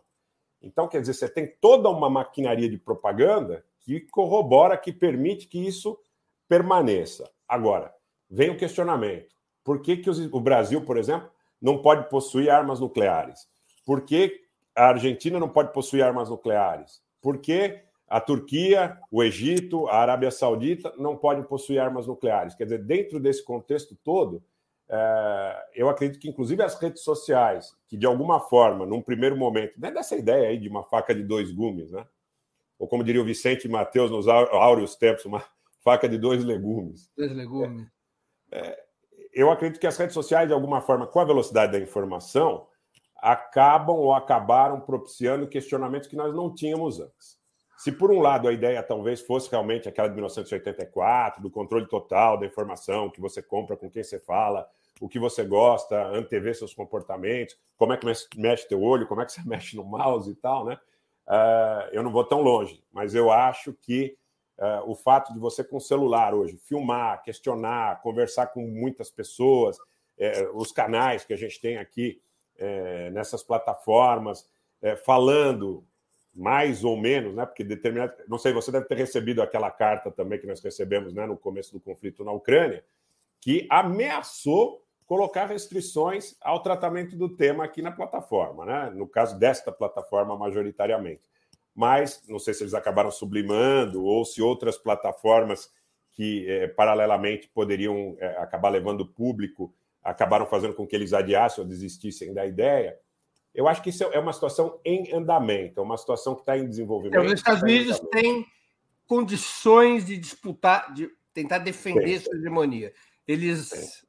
Então, quer dizer, você tem toda uma maquinaria de propaganda que corrobora, que permite que isso permaneça. Agora, vem o questionamento: por que, que o Brasil, por exemplo, não pode possuir armas nucleares? Por que a Argentina não pode possuir armas nucleares? Por que a Turquia, o Egito, a Arábia Saudita não podem possuir armas nucleares. Quer dizer, dentro desse contexto todo, eu acredito que, inclusive, as redes sociais, que de alguma forma, num primeiro momento, dentro dessa ideia aí de uma faca de dois gumes, né? Ou como diria o Vicente Mateus nos áureos tempos, uma faca de dois legumes. Dois legumes. É, é, eu acredito que as redes sociais, de alguma forma, com a velocidade da informação, acabam ou acabaram propiciando questionamentos que nós não tínhamos antes. Se por um lado a ideia talvez fosse realmente aquela de 1984, do controle total da informação, que você compra com quem você fala, o que você gosta, antever seus comportamentos, como é que mexe teu olho, como é que você mexe no mouse e tal, né? Uh, eu não vou tão longe, mas eu acho que uh, o fato de você com celular hoje filmar, questionar, conversar com muitas pessoas, uh, os canais que a gente tem aqui eh, nessas plataformas, eh, falando mais ou menos, né? Porque determinado, não sei, você deve ter recebido aquela carta também que nós recebemos, né, no começo do conflito na Ucrânia, que ameaçou colocar restrições ao tratamento do tema aqui na plataforma, né? No caso desta plataforma majoritariamente. Mas não sei se eles acabaram sublimando ou se outras plataformas que eh, paralelamente poderiam eh, acabar levando público acabaram fazendo com que eles adiassem ou desistissem da ideia. Eu acho que isso é uma situação em andamento, é uma situação que está em desenvolvimento. Então, os Estados Unidos têm condições de disputar, de tentar defender tem. sua hegemonia. Eles.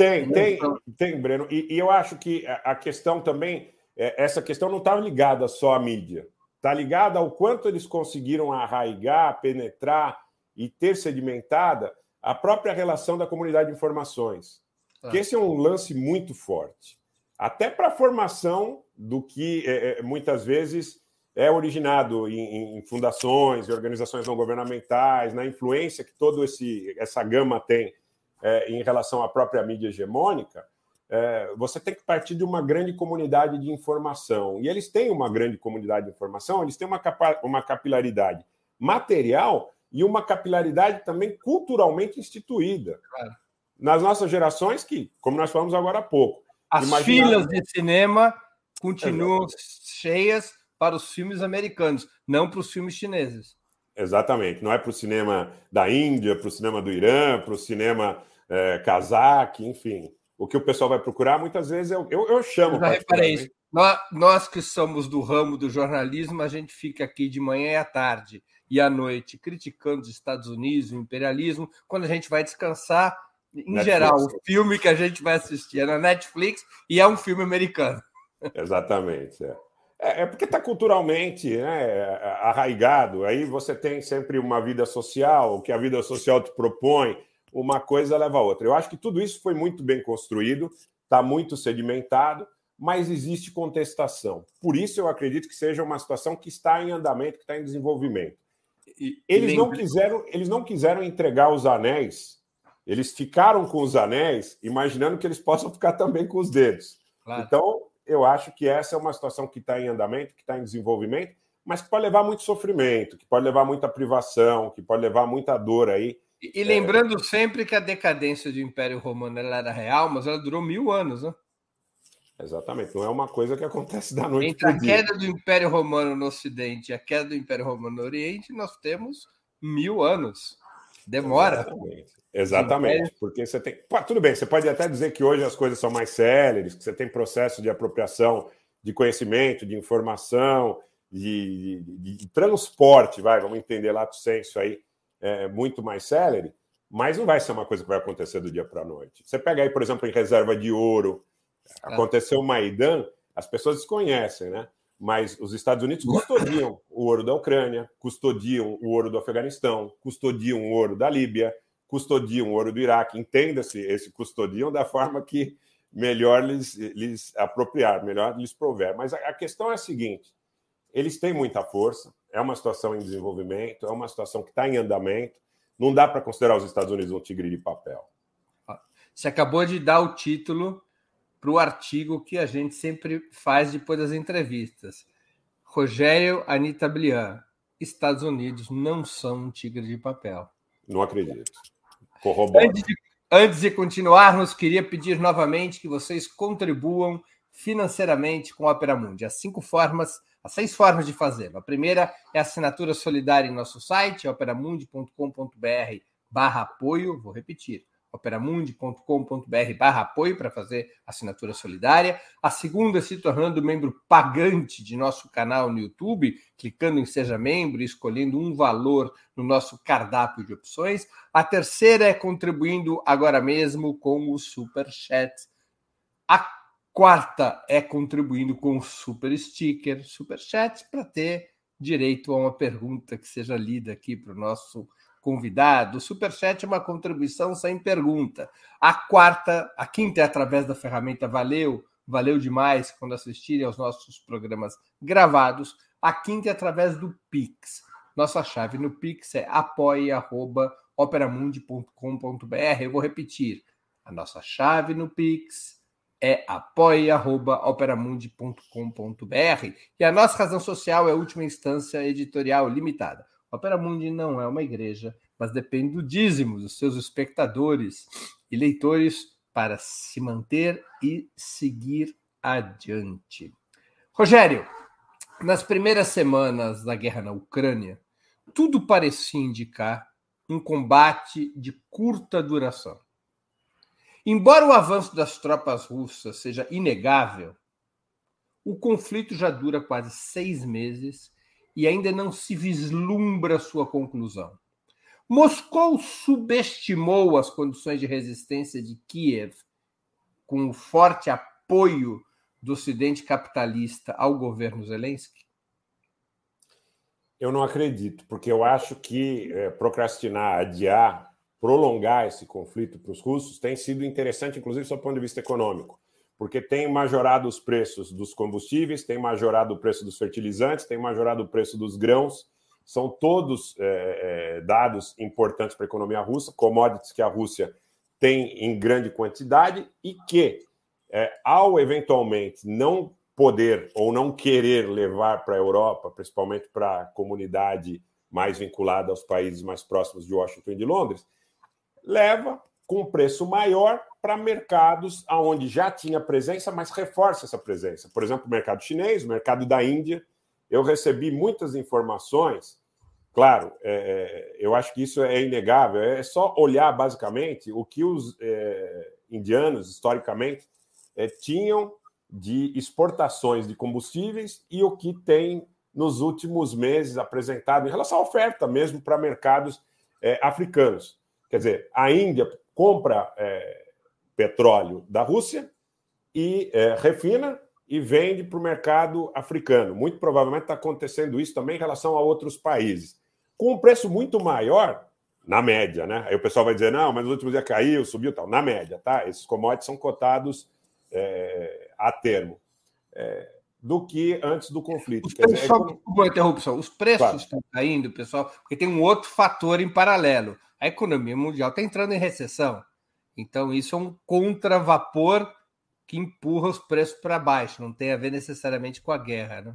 Tem, tem, tem, Breno. E, e, eu acho que a questão também, é, essa questão não está ligada só à mídia, está ligada ao quanto eles conseguiram arraigar, penetrar e ter sedimentada a própria relação da comunidade de informações. Ah. Que esse é um lance muito forte. Até para a formação do que é, é, muitas vezes é originado em, em, fundações e organizações não governamentais, na influência que toda essa gama tem é, em relação à própria mídia hegemônica, é, você tem que partir de uma grande comunidade de informação. E eles têm uma grande comunidade de informação, eles têm uma, capa uma capilaridade material e uma capilaridade também culturalmente instituída. Claro. Nas nossas gerações, que, como nós falamos agora há pouco. As filas de cinema continuam cheias para os filmes americanos, não para os filmes chineses. Exatamente. Não é para o cinema da Índia, para o cinema do Irã, para o cinema é, cazaque, enfim. O que o pessoal vai procurar, muitas vezes, eu, eu, eu chamo. Eu já reparei isso. Nós, nós que somos do ramo do jornalismo, a gente fica aqui de manhã e à tarde e à noite criticando os Estados Unidos, o imperialismo. Quando a gente vai descansar, em Netflix. geral, o filme que a gente vai assistir é na Netflix e é um filme americano. Exatamente. É, é, é porque está culturalmente né, arraigado. Aí você tem sempre uma vida social, o que a vida social te propõe, uma coisa leva a outra. Eu acho que tudo isso foi muito bem construído, está muito sedimentado, mas existe contestação. Por isso eu acredito que seja uma situação que está em andamento, que está em desenvolvimento. Eles não quiseram, eles não quiseram entregar os anéis. Eles ficaram com os anéis, imaginando que eles possam ficar também com os dedos. Claro. Então, eu acho que essa é uma situação que está em andamento, que está em desenvolvimento, mas que pode levar muito sofrimento, que pode levar muita privação, que pode levar muita dor aí. E, e lembrando é... sempre que a decadência do Império Romano era real, mas ela durou mil anos, né? Exatamente, não é uma coisa que acontece da noite Entre a queda do Império Romano no Ocidente e a queda do Império Romano no Oriente, nós temos mil anos. Demora. Exatamente. Exatamente, porque você tem. Pô, tudo bem, você pode até dizer que hoje as coisas são mais céleres, que você tem processo de apropriação de conhecimento, de informação, de, de, de transporte, vai, vamos entender lá do senso aí, é, muito mais célere, mas não vai ser uma coisa que vai acontecer do dia para a noite. Você pega aí, por exemplo, em reserva de ouro, aconteceu o Maidan, as pessoas desconhecem, né? Mas os Estados Unidos custodiam o ouro da Ucrânia, custodiam o ouro do Afeganistão, custodiam o ouro da Líbia, custodiam o ouro do Iraque. Entenda-se esse custodiam da forma que melhor lhes, lhes apropriar, melhor lhes prover. Mas a, a questão é a seguinte: eles têm muita força, é uma situação em desenvolvimento, é uma situação que está em andamento. Não dá para considerar os Estados Unidos um tigre de papel. Você acabou de dar o título para o artigo que a gente sempre faz depois das entrevistas. Rogério Anita Blian, Estados Unidos não são um tigre de papel. Não acredito. Antes de, antes de continuarmos, queria pedir novamente que vocês contribuam financeiramente com a Opera Mundi. As cinco formas, as seis formas de fazê-lo. A primeira é a assinatura solidária em nosso site, operamundi.com.br barra apoio. Vou repetir operamundi.com.br barra apoio para fazer assinatura solidária. A segunda é se tornando membro pagante de nosso canal no YouTube, clicando em Seja Membro e escolhendo um valor no nosso cardápio de opções. A terceira é contribuindo agora mesmo com o Super Chat. A quarta é contribuindo com Super Sticker, Super Chat, para ter direito a uma pergunta que seja lida aqui para o nosso convidado. O Superchat é uma contribuição sem pergunta. A quarta, a quinta é através da ferramenta Valeu, valeu demais quando assistirem aos nossos programas gravados. A quinta é através do Pix. Nossa chave no Pix é apoia.operamundi.com.br. Eu vou repetir. A nossa chave no Pix é apoia.operamundi.com.br e a nossa razão social é a última instância editorial limitada. Opera Mundi não é uma igreja, mas depende do dízimo dos seus espectadores e leitores para se manter e seguir adiante. Rogério, nas primeiras semanas da guerra na Ucrânia, tudo parecia indicar um combate de curta duração. Embora o avanço das tropas russas seja inegável, o conflito já dura quase seis meses e ainda não se vislumbra sua conclusão. Moscou subestimou as condições de resistência de Kiev com o forte apoio do Ocidente capitalista ao governo Zelensky? Eu não acredito, porque eu acho que é, procrastinar, adiar, prolongar esse conflito para os russos tem sido interessante, inclusive, do ponto de vista econômico, porque tem majorado os preços dos combustíveis, tem majorado o preço dos fertilizantes, tem majorado o preço dos grãos. São todos é, dados importantes para a economia russa, commodities que a Rússia tem em grande quantidade e que, é, ao eventualmente não poder ou não querer levar para a Europa, principalmente para a comunidade mais vinculada aos países mais próximos de Washington e de Londres, leva com preço maior para mercados aonde já tinha presença, mas reforça essa presença. Por exemplo, o mercado chinês, o mercado da Índia. Eu recebi muitas informações Claro, é, é, eu acho que isso é inegável. É só olhar basicamente o que os é, indianos, historicamente, é, tinham de exportações de combustíveis e o que tem nos últimos meses apresentado em relação à oferta mesmo para mercados é, africanos. Quer dizer, a Índia compra é, petróleo da Rússia e refina e vende para o mercado africano. Muito provavelmente está acontecendo isso também em relação a outros países com um preço muito maior, na média, né? Aí o pessoal vai dizer, não, mas nos últimos dias caiu, subiu tal. Na média, tá? Esses commodities são cotados é, a termo. É, do que antes do conflito. Os preços, dizer, é como... Uma interrupção. Os preços claro. estão caindo, pessoal, porque tem um outro fator em paralelo. A economia mundial está entrando em recessão. Então, isso é um contravapor que empurra os preços para baixo. Não tem a ver necessariamente com a guerra, né?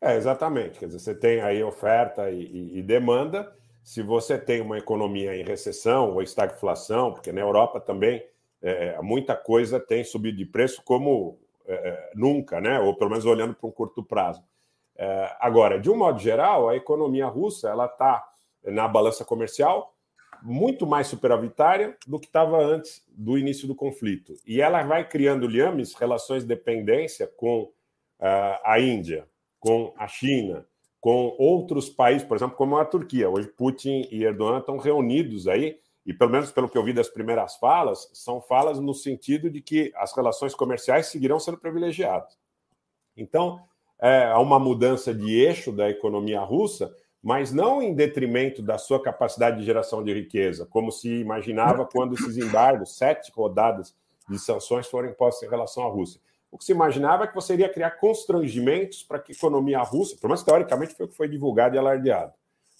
É, exatamente. Quer dizer, você tem aí oferta e, e, e, demanda. Se você tem uma economia em recessão ou estagflação, porque na Europa também é, muita coisa tem subido de preço como é, é nunca, né? ou pelo menos olhando para um curto prazo. É, agora, de um modo geral, a economia russa ela está na balança comercial muito mais superavitária do que estava antes do início do conflito. E ela vai criando liames, relações de dependência com uh, a Índia, com a China, com outros países, por exemplo, como a Turquia. Hoje, Putin e Erdogan estão reunidos aí, e pelo menos pelo que eu vi das primeiras falas, são falas no sentido de que as relações comerciais seguirão sendo privilegiadas. Então, é, há uma mudança de eixo da economia russa, mas não em detrimento da sua capacidade de geração de riqueza, como se imaginava quando esses embargos, sete rodadas de sanções foram impostas em relação à Rússia. O que se imaginava é que você iria criar constrangimentos para que a economia russa, pelo menos teoricamente foi o que foi divulgado e alardeado,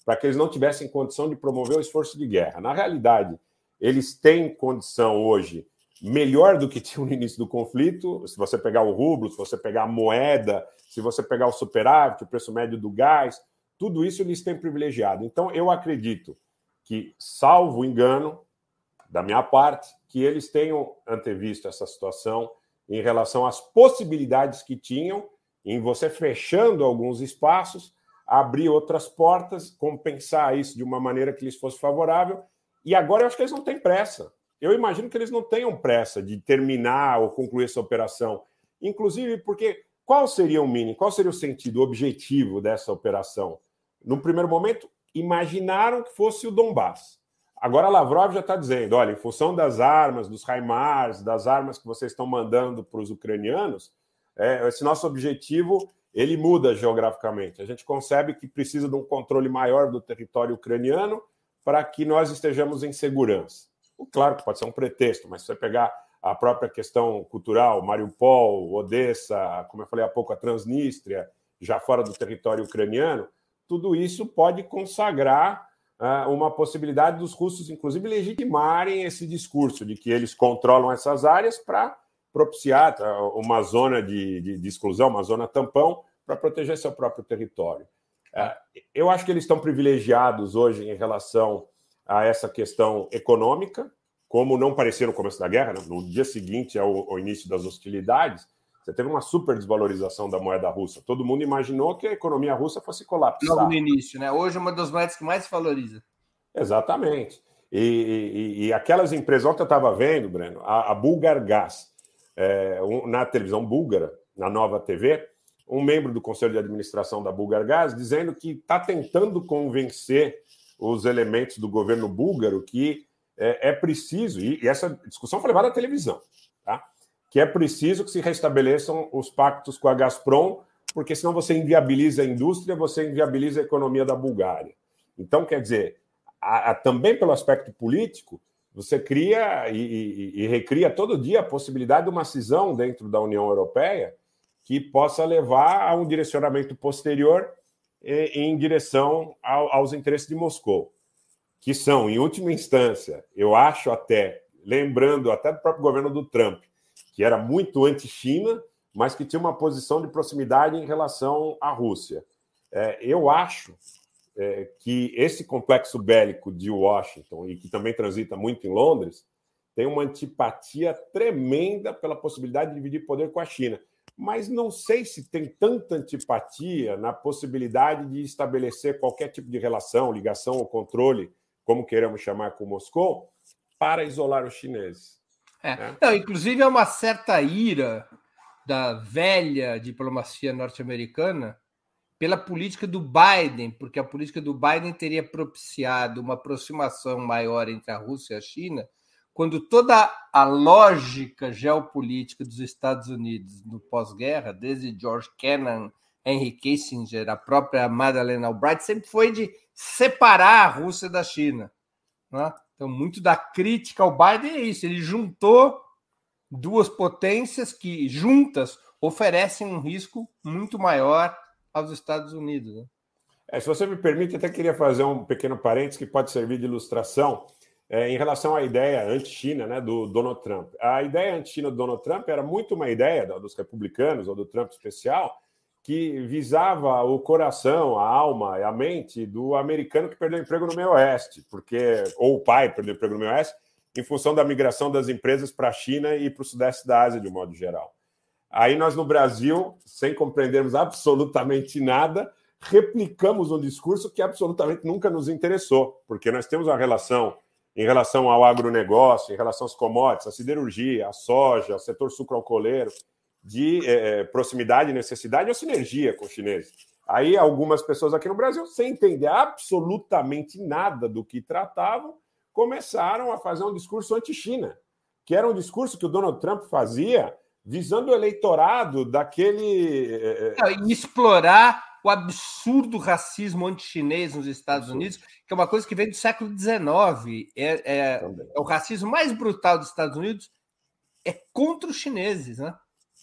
para que eles não tivessem condição de promover o esforço de guerra. Na realidade, eles têm condição hoje melhor do que tinham no início do conflito. Se você pegar o rublo, se você pegar a moeda, se você pegar o superávit, o preço médio do gás, tudo isso eles têm privilegiado. Então, eu acredito que, salvo engano, da minha parte, que eles tenham antevisto essa situação em relação às possibilidades que tinham em você fechando alguns espaços, abrir outras portas, compensar isso de uma maneira que lhes fosse favorável. E agora eu acho que eles não têm pressa. Eu imagino que eles não tenham pressa de terminar ou concluir essa operação. Inclusive, porque qual seria o mínimo, qual seria o sentido, o objetivo dessa operação? No primeiro momento, imaginaram que fosse o Donbass. Agora Lavrov já está dizendo: olha, em função das armas, dos HIMARS, das armas que vocês estão mandando para os ucranianos, é, esse nosso objetivo ele muda geograficamente. A gente concebe que precisa de um controle maior do território ucraniano para que nós estejamos em segurança. Claro que pode ser um pretexto, mas se você pegar a própria questão cultural, Mariupol, Odessa, como eu falei há pouco, a Transnistria, já fora do território ucraniano, tudo isso pode consagrar uma possibilidade dos russos, inclusive, legitimarem esse discurso de que eles controlam essas áreas para propiciar tá, uma zona de, de, de, exclusão, uma zona tampão, para proteger seu próprio território. É, eu acho que eles estão privilegiados hoje em relação a essa questão econômica, como não parecia no começo da guerra, né? no dia seguinte ao, ao início das hostilidades, você teve uma super desvalorização da moeda russa. Todo mundo imaginou que a economia russa fosse colapsar. Logo no início, né? Hoje é uma das moedas que mais se valoriza. Exatamente. E, e, e aquelas empresas, ontem eu estava vendo, Breno, a, a Bulgar Gás, é, um, na televisão búlgara, na nova TV, um membro do conselho de administração da Bulgar Gás dizendo que está tentando convencer os elementos do governo búlgaro que é, é preciso, e, e, essa discussão foi levada à televisão, tá? Que é preciso que se restabeleçam os pactos com a Gazprom, porque senão você inviabiliza a indústria, você inviabiliza a economia da Bulgária. Então, quer dizer, a, a, também pelo aspecto político, você cria e, e, e, recria todo dia a possibilidade de uma cisão dentro da União Europeia que possa levar a um direcionamento posterior em direção ao, aos interesses de Moscou, que são, em última instância, eu acho até, lembrando até do próprio governo do Trump, que era muito anti-China, mas que tinha uma posição de proximidade em relação à Rússia. É, eu acho é, que esse complexo bélico de Washington, e que também transita muito em Londres, tem uma antipatia tremenda pela possibilidade de dividir poder com a China mas não sei se tem tanta antipatia na possibilidade de estabelecer qualquer tipo de relação, ligação ou controle, como queiramos chamar com Moscou, para isolar os chineses. É. Né? Não, inclusive, é uma certa ira da velha diplomacia norte-americana pela política do Biden, porque a política do Biden teria propiciado uma aproximação maior entre a Rússia e a China quando toda a lógica geopolítica dos Estados Unidos no pós-guerra, desde George Kennan, Henry Kissinger, a própria Madeleine Albright, sempre foi de separar a Rússia da China. Né? Então, muito da crítica ao Biden é isso: ele juntou duas potências que, juntas, oferecem um risco muito maior aos Estados Unidos. Né? É, se você me permite, até queria fazer um pequeno parênteses que pode servir de ilustração é, em relação à ideia anti-China né, do Donald Trump. A ideia anti-China do Donald Trump era muito uma ideia dos republicanos, ou do Trump especial, que visava o coração, a alma e a mente do americano que perdeu emprego no meio oeste, porque ou o pai perdeu emprego no meio oeste, em função da migração das empresas para a China e para o sudeste da Ásia, de um modo geral. Aí nós, no Brasil, sem compreendermos absolutamente nada, replicamos um discurso que absolutamente nunca nos interessou, porque nós temos uma relação em relação ao agronegócio, em relação às commodities, à siderurgia, à soja, ao setor sucroalcooleiro, de é, proximidade, necessidade ou sinergia com os chineses. Aí algumas pessoas aqui no Brasil, sem entender absolutamente nada do que tratavam, começaram a fazer um discurso anti-China, que era um discurso que o Donald Trump fazia visando o eleitorado daquele. É, explorar o absurdo racismo anti-chinês nos Estados Unidos, que é uma coisa que vem do século XIX. É, é, é, o racismo mais brutal dos Estados Unidos é contra os chineses, né?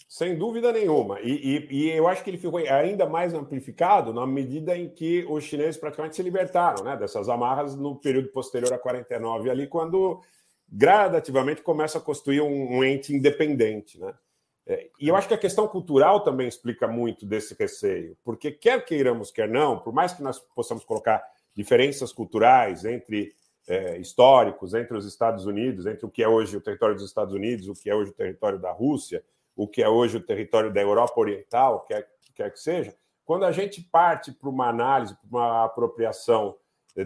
Sem dúvida nenhuma. E, e, e, eu acho que ele ficou ainda mais amplificado na medida em que os chineses praticamente se libertaram né, dessas amarras no período posterior a 49, ali, quando gradativamente começa a construir um, um ente independente. Né? É, e eu acho que a questão cultural também explica muito desse receio, porque quer queiramos, quer não, por mais que nós possamos colocar diferenças culturais entre é, históricos, entre os Estados Unidos, entre o que é hoje o território dos Estados Unidos, o que é hoje o território da Rússia, o que é hoje o território da Europa Oriental, quer, quer que seja, quando a gente parte para uma análise, para uma apropriação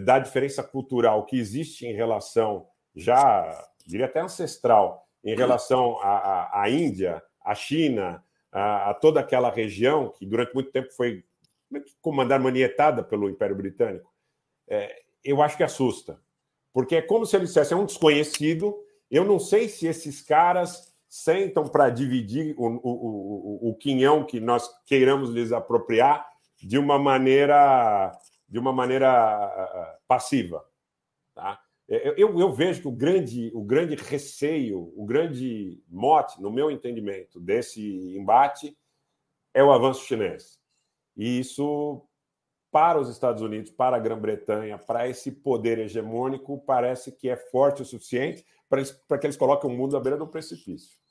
da diferença cultural que existe em relação, já diria até ancestral, em relação à, à Índia, a China, a, a, toda aquela região que durante muito tempo foi comandada, manietada pelo Império Britânico, é, eu acho que assusta. Porque é como se eles dissessem, é um desconhecido, eu não sei se esses caras sentam para dividir o, o, o, o quinhão que nós queiramos lhes apropriar de uma maneira de uma maneira passiva. Tá? Eu, eu, vejo que o grande, o grande receio, o grande mote, no meu entendimento, desse embate é o avanço chinês. E isso, para os Estados Unidos, para a Grã-Bretanha, para esse poder hegemônico, parece que é forte o suficiente para que eles coloquem o mundo à beira do precipício.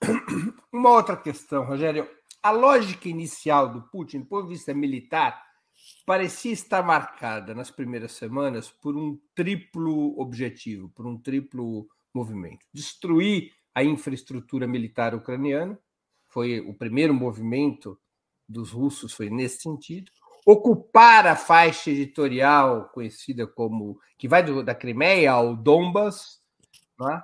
Uma outra questão, Rogério. A lógica inicial do Putin, do ponto de vista militar, parecia estar marcada nas primeiras semanas por um triplo objetivo, por um triplo movimento: destruir a infraestrutura militar ucraniana, foi o primeiro movimento dos russos foi nesse sentido, ocupar a faixa editorial conhecida como que vai do, da Crimeia ao Donbas, né?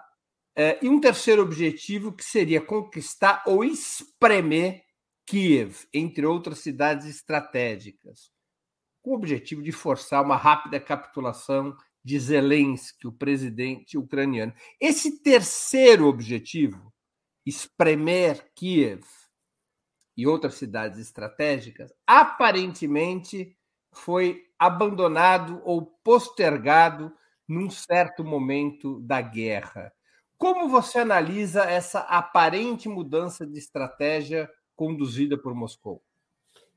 É, e um terceiro objetivo que seria conquistar ou espremer Kiev, entre outras cidades estratégicas com o objetivo de forçar uma rápida capitulação de Zelensky, o presidente ucraniano. Esse terceiro objetivo, espremer Kiev e outras cidades estratégicas, aparentemente foi abandonado ou postergado num certo momento da guerra. Como você analisa essa aparente mudança de estratégia conduzida por Moscou?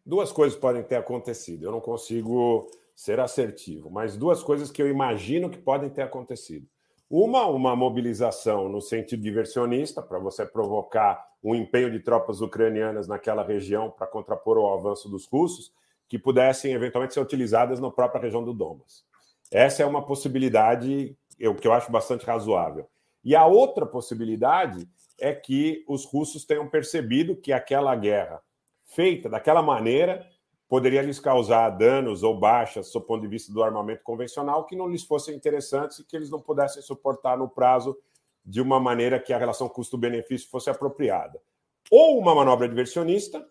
Duas coisas podem ter acontecido. Eu não consigo ser assertivo, mas duas coisas que eu imagino que podem ter acontecido. Uma, uma mobilização no sentido diversionista, para você provocar um empenho de tropas ucranianas naquela região para contrapor o avanço dos russos, que pudessem eventualmente ser utilizadas na própria região do Donbas. Essa é uma possibilidade que eu acho bastante razoável. E a outra possibilidade é que os russos tenham percebido que aquela guerra feita daquela maneira poderia lhes causar danos ou baixas, do ponto de vista do armamento convencional, que não lhes fossem interessantes e que eles não pudessem suportar no prazo de uma maneira que a relação custo-benefício fosse apropriada. Ou uma manobra diversionista,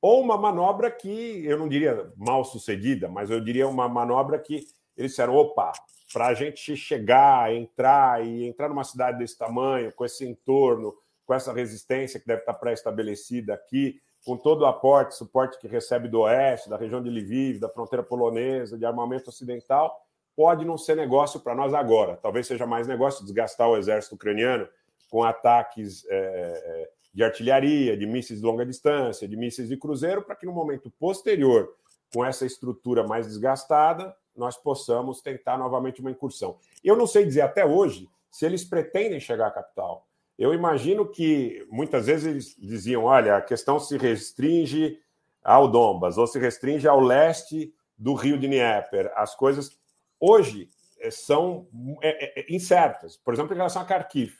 ou uma manobra que eu não diria mal sucedida, mas eu diria uma manobra que eles disseram: opa, para a gente chegar, entrar e entrar numa cidade desse tamanho, com esse entorno, com essa resistência que deve estar pré-estabelecida aqui, com todo o aporte, suporte que recebe do oeste, da região de Lviv, da fronteira polonesa, de armamento ocidental, pode não ser negócio para nós agora. Talvez seja mais negócio desgastar o exército ucraniano com ataques é, de artilharia, de mísseis de longa distância, de mísseis de cruzeiro, para que no momento posterior, com essa estrutura mais desgastada, nós possamos tentar novamente uma incursão. Eu não sei dizer até hoje se eles pretendem chegar à capital. Eu imagino que muitas vezes eles diziam: olha, a questão se restringe ao Dombas ou se restringe ao leste do rio de Dnieper. As coisas hoje eh, são é, é, incertas. Por exemplo, em relação a Kharkiv.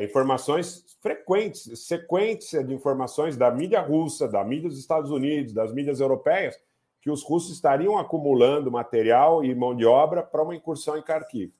Informações frequentes, sequência de informações da mídia russa, da mídia dos Estados Unidos, das mídias europeias, que os russos estariam acumulando material e mão de obra para uma incursão em Kharkiv.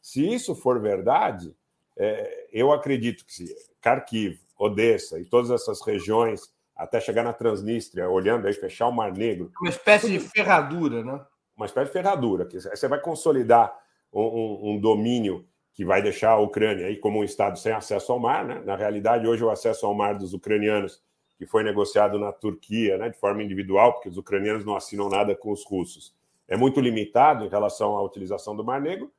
Se isso for verdade, é, eu acredito que se Kharkiv, Odessa e todas essas regiões, até chegar na Transnistria, olhando aí, fechar o Mar Negro. Uma espécie de ferradura, né? Uma espécie de ferradura, que você vai consolidar um, um, um domínio que vai deixar a Ucrânia aí como um estado sem acesso ao mar, né? Na realidade, hoje o acesso ao mar dos ucranianos que foi negociado na Turquia, né, de forma individual, porque os ucranianos não assinam nada com os russos, é muito limitado em relação à utilização do Mar Negro,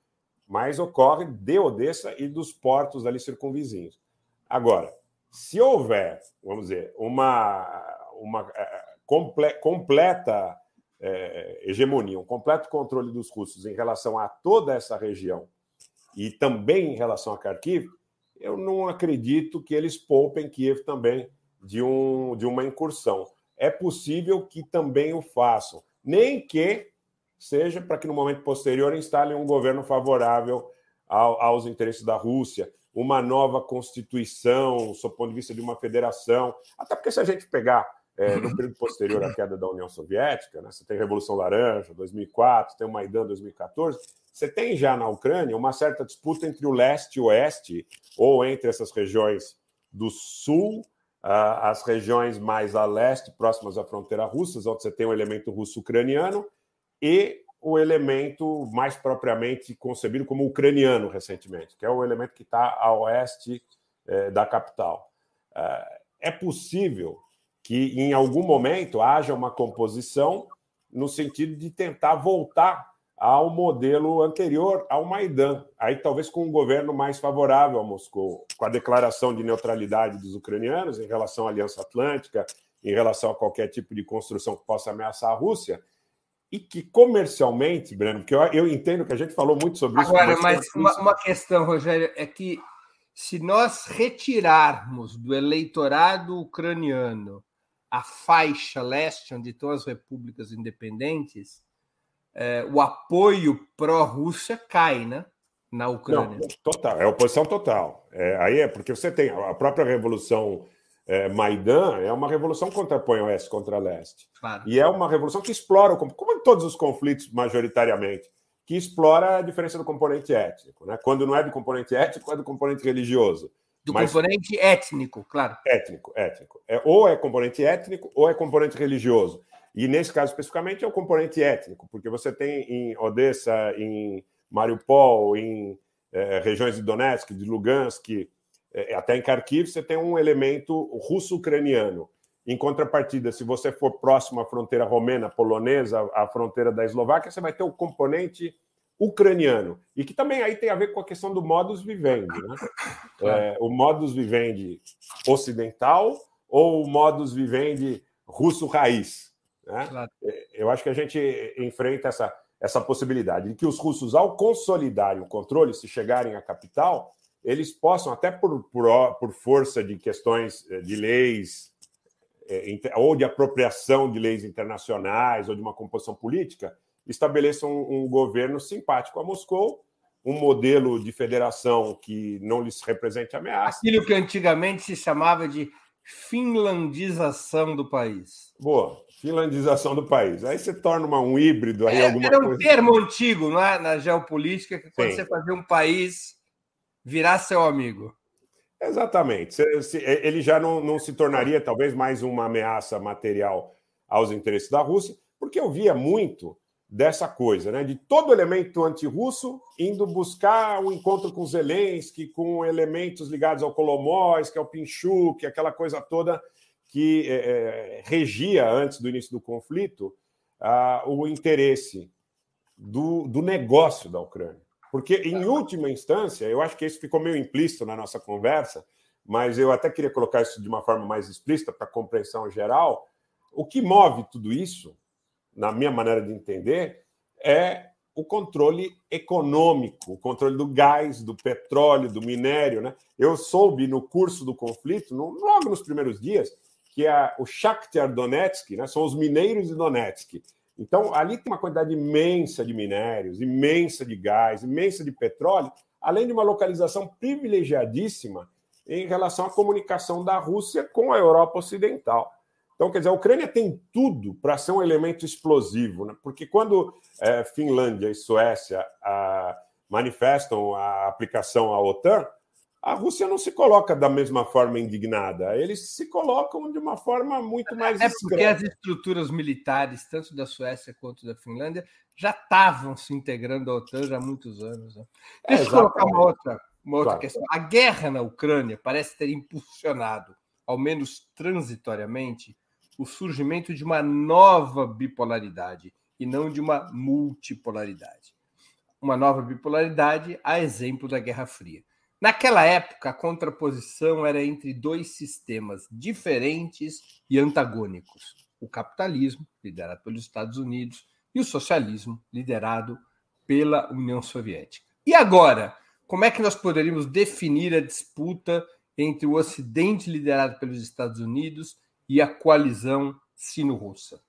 mas ocorre de Odessa e dos portos ali circunvizinhos. Agora, se houver, vamos dizer, uma, uma é, comple, completa é, hegemonia, um completo controle dos russos em relação a toda essa região e também em relação a Kharkiv, eu não acredito que eles poupem Kiev também de, um, de uma incursão. É possível que também o façam, nem que seja para que no momento posterior instalem um governo favorável ao, aos interesses da Rússia, uma nova constituição, do ponto de vista de uma federação. Até porque se a gente pegar é, no período posterior à queda da União Soviética, né, você tem Revolução Laranja, 2004, tem o Maidan, 2014, você tem já na Ucrânia uma certa disputa entre o leste e o oeste, ou entre essas regiões do sul as regiões mais a leste, próximas à fronteira russa, onde você tem o elemento russo-ucraniano, e o elemento mais propriamente concebido como ucraniano recentemente, que é o elemento que está a oeste é, da capital. É, é possível que em algum momento haja uma composição no sentido de tentar voltar ao modelo anterior ao Maidan, aí talvez com um governo mais favorável a Moscou, com a declaração de neutralidade dos ucranianos em relação à Aliança Atlântica, em relação a qualquer tipo de construção que possa ameaçar a Rússia, e que comercialmente, Breno, porque eu, eu entendo que a gente falou muito sobre isso. Agora, mas uma, uma questão, Rogério, é que se nós retirarmos do eleitorado ucraniano a faixa leste, onde estão as repúblicas independentes, é, o apoio pró-Rússia cai, né? Na Ucrânia. Não, total, é oposição total. É, aí é porque você tem a própria revolução é, Maidan é uma revolução que contrapõe oeste contra leste. Claro. E é uma revolução que explora, como em todos os conflitos, majoritariamente, que explora a diferença do componente étnico. Né? Quando não é do componente étnico, é do componente religioso. Do Mas, componente étnico, claro. Étnico, étnico. É, ou é componente étnico ou é componente religioso. E nesse caso especificamente é o componente étnico, porque você tem em Odessa, em Mariupol, em é, regiões de Donetsk, de Lugansk, é, até em Kharkiv, você tem um elemento russo-ucraniano. Em contrapartida, se você for próximo à fronteira romena, polonesa, à fronteira da Eslováquia, você vai ter o componente ucraniano, e que também aí tem a ver com a questão do modus vivendi. Né? É, o modus vivendi ocidental ou o modus vivendi russo raiz. Né? Claro. É, eu acho que a gente enfrenta essa, essa possibilidade de que os russos, ao consolidarem o controle, se chegarem à capital, eles possam, até por, por, por força de questões eh, de leis, eh, ou de apropriação de leis internacionais, ou de uma composição política, estabeleçam um, um governo simpático a Moscou, um modelo de federação que não lhes represente ameaça. Aquilo que antigamente se chamava de finlandização do país. Boa, finlandização do país. Aí você torna uma, um híbrido aí é, alguma era um coisa... termo antigo não é? na geopolítica, que quando Sim. você fazia um país virar seu amigo. Exatamente. Ele já não, não se tornaria talvez mais uma ameaça material aos interesses da Rússia, porque eu via muito dessa coisa, né? De todo elemento antirrusso indo buscar um encontro com Zelensky, com elementos ligados ao Kolomóis, que é o Pinchuk, aquela coisa toda que é, é, regia antes do início do conflito ah, o interesse do, do negócio da Ucrânia. Porque, em última instância, eu acho que isso ficou meio implícito na nossa conversa, mas eu até queria colocar isso de uma forma mais explícita para compreensão geral. O que move tudo isso na minha maneira de entender, é o controle econômico, o controle do gás, do petróleo, do minério. Né? Eu soube no curso do conflito, no, logo nos primeiros dias, que é o Shakhtar Donetsk, né? são os mineiros de Donetsk. Então, ali tem uma quantidade imensa de minérios, imensa de gás, imensa de petróleo, além de uma localização privilegiadíssima em relação à comunicação da Rússia com a Europa Ocidental. Então, quer dizer, a Ucrânia tem tudo para ser um elemento explosivo, né? porque quando é, Finlândia e Suécia a, manifestam a aplicação à OTAN, a Rússia não se coloca da mesma forma indignada, eles se colocam de uma forma muito mais. É porque as estruturas militares, tanto da Suécia quanto da Finlândia, já estavam se integrando à OTAN já há muitos anos. Né? Deixa é, eu colocar uma outra, uma outra claro. questão. A guerra na Ucrânia parece ter impulsionado, ao menos transitoriamente, o surgimento de uma nova bipolaridade e não de uma multipolaridade. Uma nova bipolaridade, a exemplo da Guerra Fria. Naquela época, a contraposição era entre dois sistemas diferentes e antagônicos: o capitalismo, liderado pelos Estados Unidos, e o socialismo, liderado pela União Soviética. E agora, como é que nós poderíamos definir a disputa entre o Ocidente, liderado pelos Estados Unidos, e a coalizão sino-russa?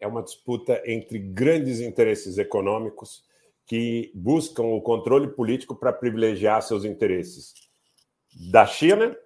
É uma disputa entre grandes interesses econômicos que buscam o controle político para privilegiar seus interesses. Da China,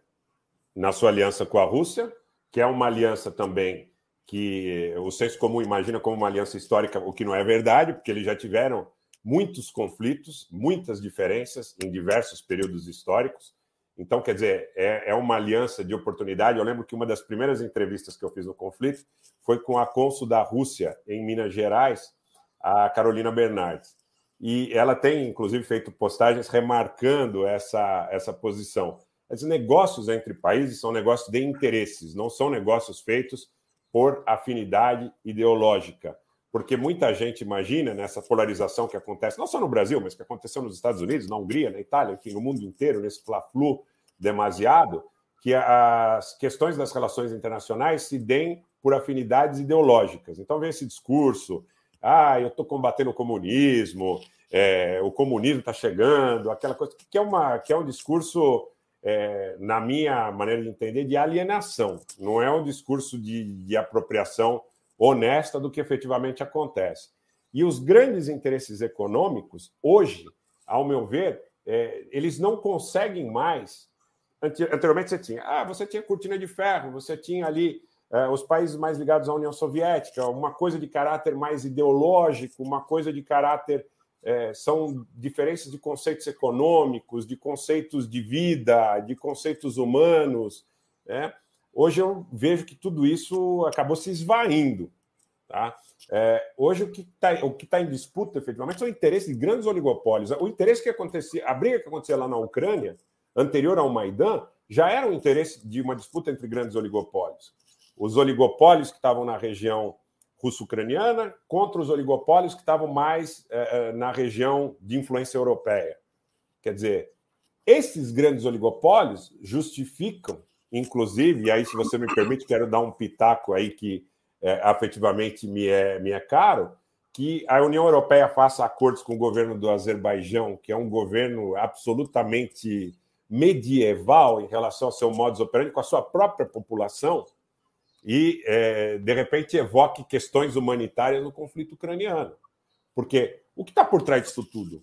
na sua aliança com a Rússia, que é uma aliança também que o senso comum imagina como uma aliança histórica, o que não é verdade, porque eles já tiveram muitos conflitos, muitas diferenças em diversos períodos históricos. Então, quer dizer, é, é, uma aliança de oportunidade. Eu lembro que uma das primeiras entrevistas que eu fiz no conflito foi com a cônsul da Rússia em Minas Gerais, a Carolina Bernardes. E ela tem, inclusive, feito postagens remarcando essa, essa posição. Os negócios entre países são negócios de interesses, não são negócios feitos por afinidade ideológica porque muita gente imagina nessa polarização que acontece, não só no Brasil, mas que aconteceu nos Estados Unidos, na Hungria, na Itália, enfim, no mundo inteiro, nesse fla-flu demasiado, que as questões das relações internacionais se deem por afinidades ideológicas. Então vem esse discurso, ah, eu estou combatendo o comunismo, é, o comunismo está chegando, aquela coisa que é, uma, que é um discurso, é, na minha maneira de entender, de alienação, não é um discurso de, de apropriação honesta do que efetivamente acontece. E os grandes interesses econômicos, hoje, ao meu ver, é, eles não conseguem mais. Anteriormente você tinha, ah, você tinha cortina de ferro, você tinha ali os países mais ligados à União Soviética, uma coisa de caráter mais ideológico, uma coisa de caráter. É, são diferenças de conceitos econômicos, de conceitos de vida, de conceitos humanos. Né? hoje eu vejo que tudo isso acabou se esvaindo. Tá? É, hoje o que está tá em disputa, efetivamente, são interesses de grandes oligopólios. O interesse que acontecia, a briga que acontecia lá na Ucrânia, anterior ao Maidan, já era um interesse de uma disputa entre grandes oligopólios. Os oligopólios que estavam na região russo-ucraniana contra os oligopólios que estavam mais é, é na região de influência europeia. Quer dizer, esses grandes oligopólios justificam, inclusive, e aí, se você me permite, quero dar um pitaco aí que é, afetivamente me é, me é caro, que a União Europeia faça acordos com o governo do Azerbaijão, que é um governo absolutamente medieval em relação ao seu modus operandi com a sua própria população, e, é, de repente, evoque questões humanitárias no conflito ucraniano. Porque o que está por trás disso tudo?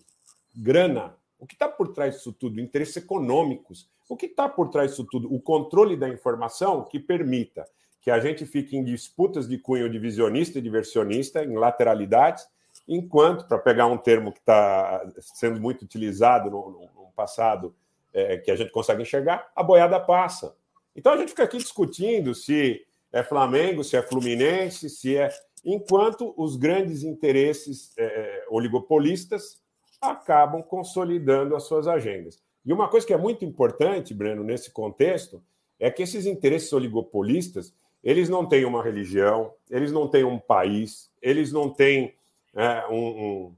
Grana. O que está por trás disso tudo? Interesses econômicos. O que está por trás disso tudo? O controle da informação que permita que a gente fique em disputas de cunho divisionista e diversionista, em lateralidades, enquanto, para pegar um termo que está sendo muito utilizado no, no, no passado, é, que a gente consegue enxergar, a boiada passa. Então a gente fica aqui discutindo se é Flamengo, se é Fluminense, se é. Enquanto os grandes interesses é, oligopolistas acabam consolidando as suas agendas. E uma coisa que é muito importante, Breno, nesse contexto, é que esses interesses oligopolistas eles não têm uma religião, eles não têm um país, eles não têm é, um, um,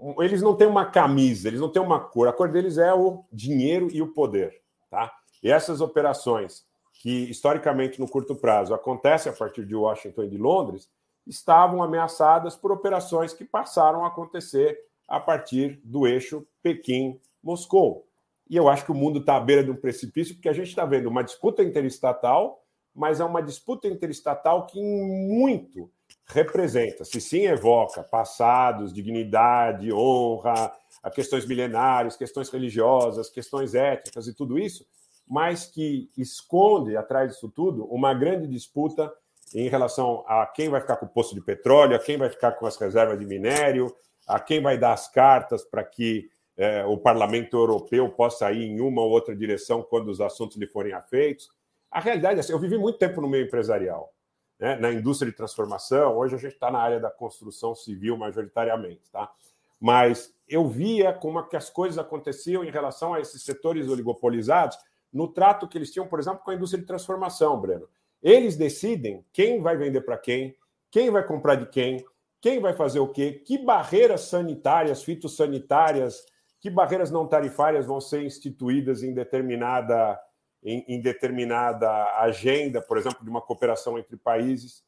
um, eles não têm uma camisa, eles não têm uma cor. A cor deles é o dinheiro e o poder, tá? E essas operações que historicamente no curto prazo acontecem a partir de Washington e de Londres estavam ameaçadas por operações que passaram a acontecer a partir do eixo Pequim-Moscou. E eu acho que o mundo está à beira de um precipício, porque a gente está vendo uma disputa interestatal mas é uma disputa interestatal que muito representa, se sim evoca passados, dignidade, honra, questões milenares, questões religiosas, questões étnicas e tudo isso, mas que esconde atrás disso tudo uma grande disputa em relação a quem vai ficar com o poço de petróleo, a quem vai ficar com as reservas de minério, a quem vai dar as cartas para que eh, o parlamento europeu possa ir em uma ou outra direção quando os assuntos lhe forem afeitos. A realidade é assim, eu vivi muito tempo no meio empresarial, né, na indústria de transformação, hoje a gente está na área da construção civil majoritariamente, tá? Mas eu via como é que as coisas aconteciam em relação a esses setores oligopolizados no trato que eles tinham, por exemplo, com a indústria de transformação, Breno. Eles decidem quem vai vender para quem, quem vai comprar de quem, quem vai fazer o quê, que barreiras sanitárias, fitossanitárias, que barreiras não tarifárias vão ser instituídas em determinada em, em determinada agenda, por exemplo, de uma cooperação entre países.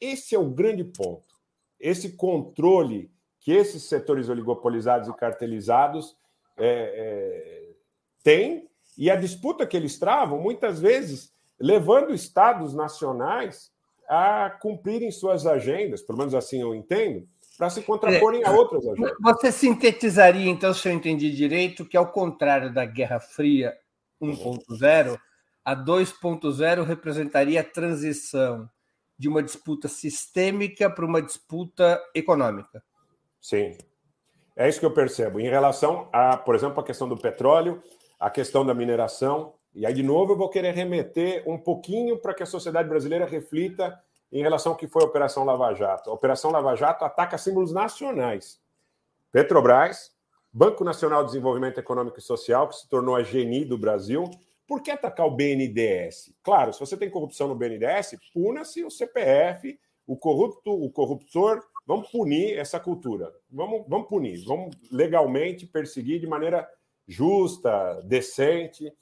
Esse é o grande ponto. Esse controle que esses setores oligopolizados e cartelizados é, é, têm e a disputa que eles travam, muitas vezes levando estados nacionais a cumprirem suas agendas, pelo menos assim eu entendo, para se contraporem é, a outras agendas. Você sintetizaria, então, se eu entendi direito, que ao contrário da Guerra Fria 1.0, a 2.0 representaria a transição de uma disputa sistêmica para uma disputa econômica. Sim. É isso que eu percebo. Em relação a, por exemplo, a questão do petróleo, a questão da mineração, e aí, de novo, eu vou querer remeter um pouquinho para que a sociedade brasileira reflita em relação ao que foi a Operação Lava Jato. A Operação Lava Jato ataca símbolos nacionais. Petrobras, Banco Nacional de Desenvolvimento Econômico e Social, que se tornou a GENI do Brasil. Por que atacar o BNDES? Claro, se você tem corrupção no BNDES, puna-se o CPF, o corrupto, o corruptor. Vamos punir essa cultura. Vamos, vamos punir, vamos legalmente perseguir de maneira justa, decente,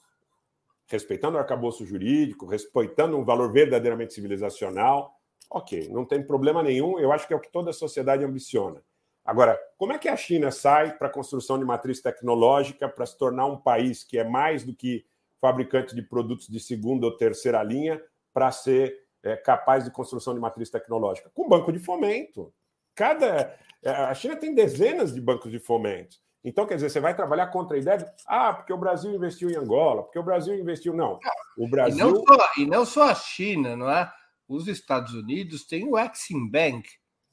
respeitando o arcabouço jurídico, respeitando um valor verdadeiramente civilizacional. Ok, não tem problema nenhum. Eu acho que é o que toda a sociedade ambiciona. Agora, como é que a China sai para a construção de matriz tecnológica para se tornar um país que é mais do que fabricante de produtos de segunda ou terceira linha para ser é, capaz de construção de matriz tecnológica? Com banco de fomento. Cada é, a China tem dezenas de bancos de fomento. Então, quer dizer, você vai trabalhar contra a ideia de, ah, porque o Brasil investiu em Angola, porque o Brasil investiu. Não. O Brasil. E não só, e não só a China, não é? Os Estados Unidos têm o Exim Bank,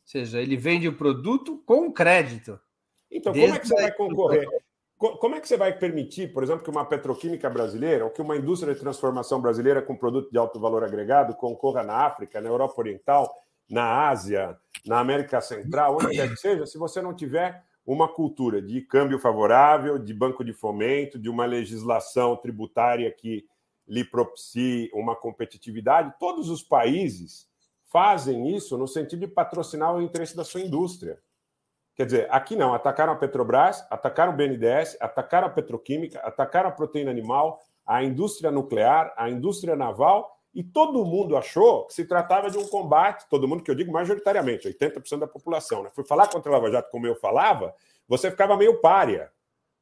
seja, ele vende o produto com crédito. Então, como é que você vai concorrer? como é que você vai permitir, por exemplo, que uma petroquímica brasileira ou que uma indústria de transformação brasileira com produto de alto valor agregado concorra na África, na Europa Oriental, na Ásia, na América Central, onde quer que seja, se você não tiver uma cultura de câmbio favorável, de banco de fomento, de uma legislação tributária que lhe propicie uma competitividade. Todos os países fazem isso no sentido de patrocinar o interesse da sua indústria. Quer dizer, aqui não, atacaram a Petrobras, atacaram o BNDES, atacaram a petroquímica, atacaram a proteína animal, a indústria nuclear, a indústria naval, e todo mundo achou que se tratava de um combate, todo mundo que eu digo majoritariamente, 80% da população. Né? Fui falar contra a Lava Jato como eu falava, você ficava meio párea.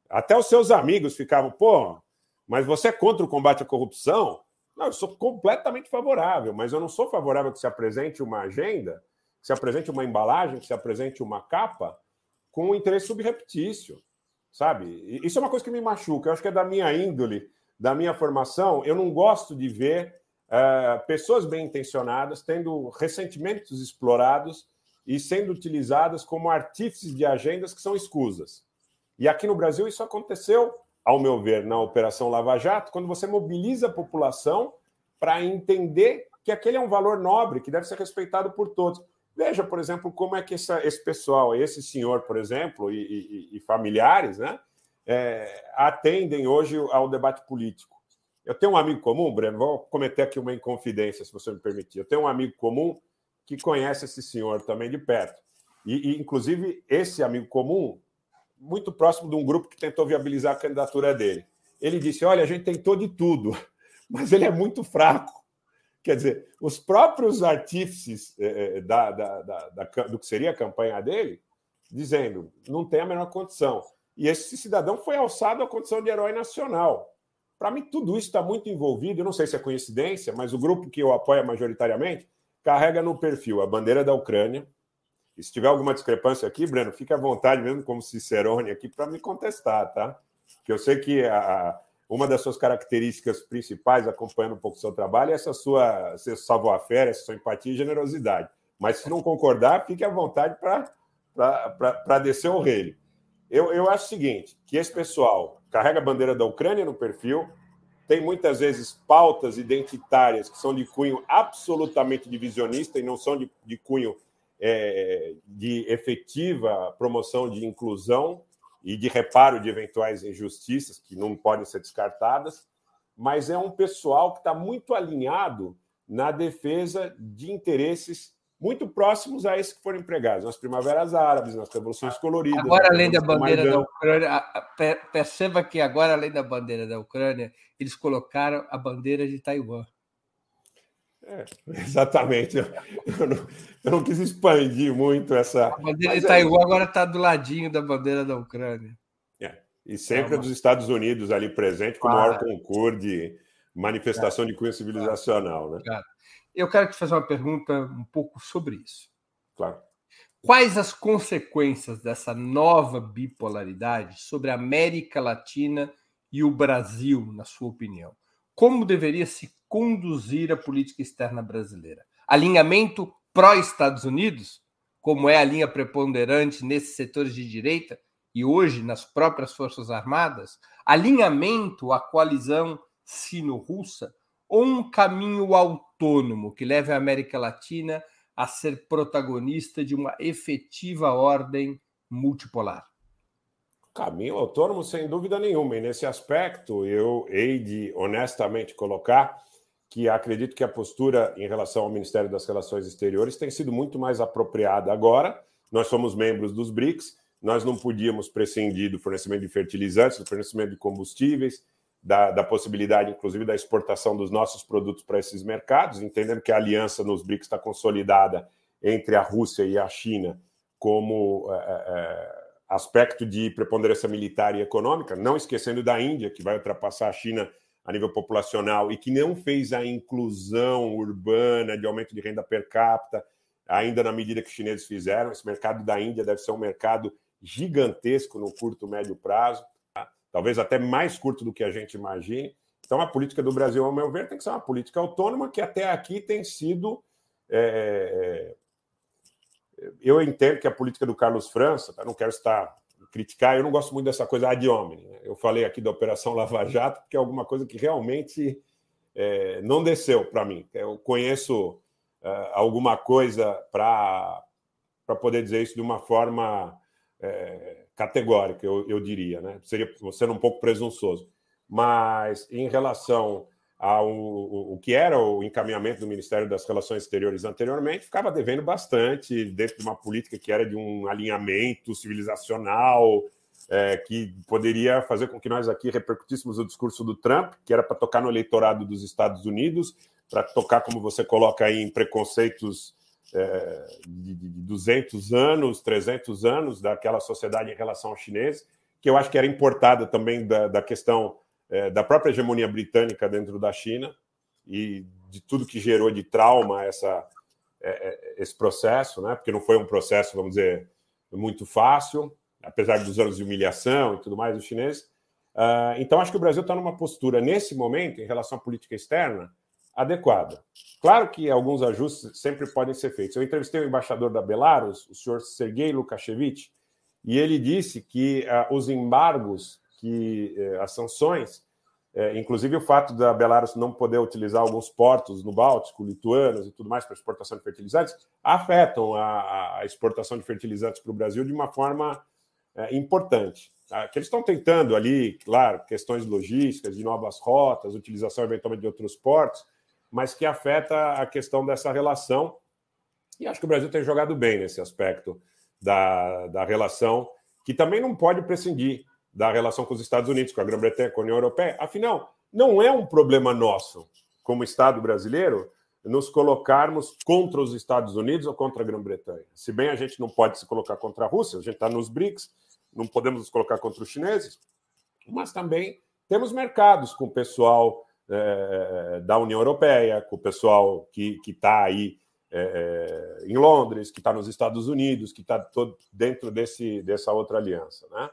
Até os seus amigos ficavam, pô, mas você é contra o combate à corrupção? Não, eu sou completamente favorável, mas eu não sou favorável que se apresente uma agenda, que se apresente uma embalagem, que se apresente uma capa com um interesse subreptício, sabe? Isso é uma coisa que me machuca. Eu acho que é da minha índole, da minha formação. Eu não gosto de ver uh, pessoas bem intencionadas tendo ressentimentos explorados e sendo utilizadas como artífices de agendas que são escusas. E aqui no Brasil isso aconteceu, ao meu ver, na Operação Lava Jato, quando você mobiliza a população para entender que aquele é um valor nobre, que deve ser respeitado por todos. Veja, por exemplo, como é que essa, esse pessoal, esse senhor, por exemplo, e, e, e familiares, né, é, atendem hoje ao debate político. Eu tenho um amigo comum, Breno, vou cometer aqui uma inconfidência, se você me permitir. Eu tenho um amigo comum que conhece esse senhor também de perto. E, e, inclusive, esse amigo comum, muito próximo de um grupo que tentou viabilizar a candidatura dele. Ele disse: Olha, a gente tentou de tudo, mas ele é muito fraco. Quer dizer, os próprios artífices eh, eh, da, da, da, do que seria a campanha dele, dizendo não tem a menor condição. E esse cidadão foi alçado à condição de herói nacional. Para mim, tudo isso está muito envolvido. Eu não sei se é coincidência, mas o grupo que eu apoio majoritariamente carrega no perfil a bandeira da Ucrânia. E se tiver alguma discrepância aqui, Breno, fique à vontade, mesmo como Cicerone aqui, para me contestar, tá? Porque eu sei que a, uma das suas características principais, acompanhando um pouco o seu trabalho, é essa sua savoir-faire, essa sua empatia e generosidade. Mas se não concordar, fique à vontade para descer o relho. Eu, eu acho o seguinte, que esse pessoal carrega a bandeira da Ucrânia no perfil, tem muitas vezes pautas identitárias que são de cunho absolutamente divisionista e não são de, de cunho é, de efetiva promoção de inclusão e de reparo de eventuais injustiças que não podem ser descartadas, mas é um pessoal que está muito alinhado na defesa de interesses muito próximos a esses que foram empregados nas primaveras árabes, nas revoluções coloridas. Agora, além da bandeira da Ucrânia, perceba que agora, além da bandeira da Ucrânia, eles colocaram a bandeira de Taiwan. É, exatamente. Eu, eu, não, eu, não, quis expandir muito essa. A bandeira de é Taiwan é... agora está do ladinho da bandeira da Ucrânia. É, e sempre é uma... dos Estados Unidos ali presente com o maior concurso de manifestação de cunho civilizacional. Né? Eu quero te fazer uma pergunta um pouco sobre isso. Claro. Quais as consequências dessa nova bipolaridade sobre a América Latina e o Brasil, na sua opinião? Como deveria se conduzir a política externa brasileira? Alinhamento pró-Estados Unidos, como é a linha preponderante nesses setores de direita e hoje nas próprias Forças Armadas? Alinhamento à coalizão sino-russa? Ou um caminho autônomo que leve a América Latina a ser protagonista de uma efetiva ordem multipolar? Caminho autônomo, sem dúvida nenhuma. E nesse aspecto, eu hei de honestamente colocar que acredito que a postura em relação ao Ministério das Relações Exteriores tem sido muito mais apropriada agora. Nós somos membros dos BRICS, nós não podíamos prescindir do fornecimento de fertilizantes, do fornecimento de combustíveis, da, da possibilidade, inclusive, da exportação dos nossos produtos para esses mercados, entendendo que a aliança nos BRICS está consolidada entre a Rússia e a China como é, é, aspecto de preponderância militar e econômica, não esquecendo da Índia, que vai ultrapassar a China a nível populacional e que não fez a inclusão urbana de aumento de renda per capita, ainda na medida que os chineses fizeram. Esse mercado da Índia deve ser um mercado gigantesco no curto médio prazo? Talvez até mais curto do que a gente imagine. Então, a política do Brasil, ao meu ver, tem que ser uma política autônoma que até aqui tem sido é, eu entendo que a política do Carlos França, tá? não quero estar criticar, eu não gosto muito dessa coisa ad hominem. Né? Eu falei aqui da Operação Lava Jato, porque é alguma coisa que realmente é, não desceu para mim. Eu conheço uh, alguma coisa para poder dizer isso de uma forma é, categórica, eu, eu diria. Né? Seria sendo um pouco presunçoso. Mas em relação ao o, o que era o encaminhamento do Ministério das Relações Exteriores anteriormente, ficava devendo bastante dentro de uma política que era de um alinhamento civilizacional, é, que poderia fazer com que nós aqui repercutíssemos o discurso do Trump, que era para tocar no eleitorado dos Estados Unidos, para tocar, como você coloca aí, em preconceitos é, de, de 200 anos, 300 anos daquela sociedade em relação ao chinês, que eu acho que era importada também da, da questão é, da própria hegemonia britânica dentro da China e de tudo que gerou de trauma essa, é, é, esse processo, né? porque não foi um processo, vamos dizer, muito fácil, apesar dos anos de humilhação e tudo mais dos chineses. Uh, então, acho que o Brasil está numa postura, nesse momento, em relação à política externa, adequada. Claro que alguns ajustes sempre podem ser feitos. Eu entrevistei o embaixador da Belarus, o senhor Sergei Lukashevich, e ele disse que uh, os embargos que eh, as sanções, eh, inclusive o fato da Belarus não poder utilizar alguns portos no Báltico, lituanos e tudo mais para exportação de fertilizantes, afetam a, a exportação de fertilizantes para o Brasil de uma forma eh, importante. Tá? Que eles estão tentando ali, claro, questões logísticas, de novas rotas, utilização eventualmente de outros portos, mas que afeta a questão dessa relação. E acho que o Brasil tem jogado bem nesse aspecto da, da relação, que também não pode prescindir da relação com os Estados Unidos, com a Grã-Bretanha, com a União Europeia. Afinal, não é um problema nosso, como Estado brasileiro, nos colocarmos contra os Estados Unidos ou contra a Grã-Bretanha. Se bem a gente não pode se colocar contra a Rússia, a gente está nos BRICS, não podemos nos colocar contra os chineses, mas também temos mercados com o pessoal é, da União Europeia, com o pessoal que está aí é, em Londres, que está nos Estados Unidos, que está dentro desse, dessa outra aliança. Né?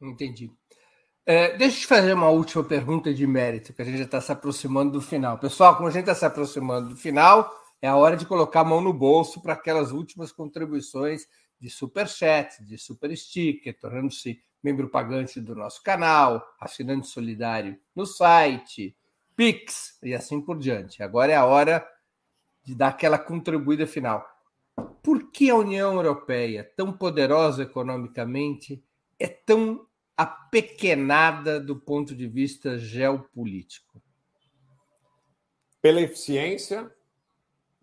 Entendi. É, deixa eu te fazer uma última pergunta de mérito, que a gente já está se aproximando do final. Pessoal, como a gente está se aproximando do final, é a hora de colocar a mão no bolso para aquelas últimas contribuições de super chat, de super sticker, tornando-se membro pagante do nosso canal, assinante solidário no site, Pix e assim por diante. Agora é a hora de dar aquela contribuída final. Por que a União Europeia, tão poderosa economicamente, é tão apequenada do ponto de vista geopolítico? Pela eficiência,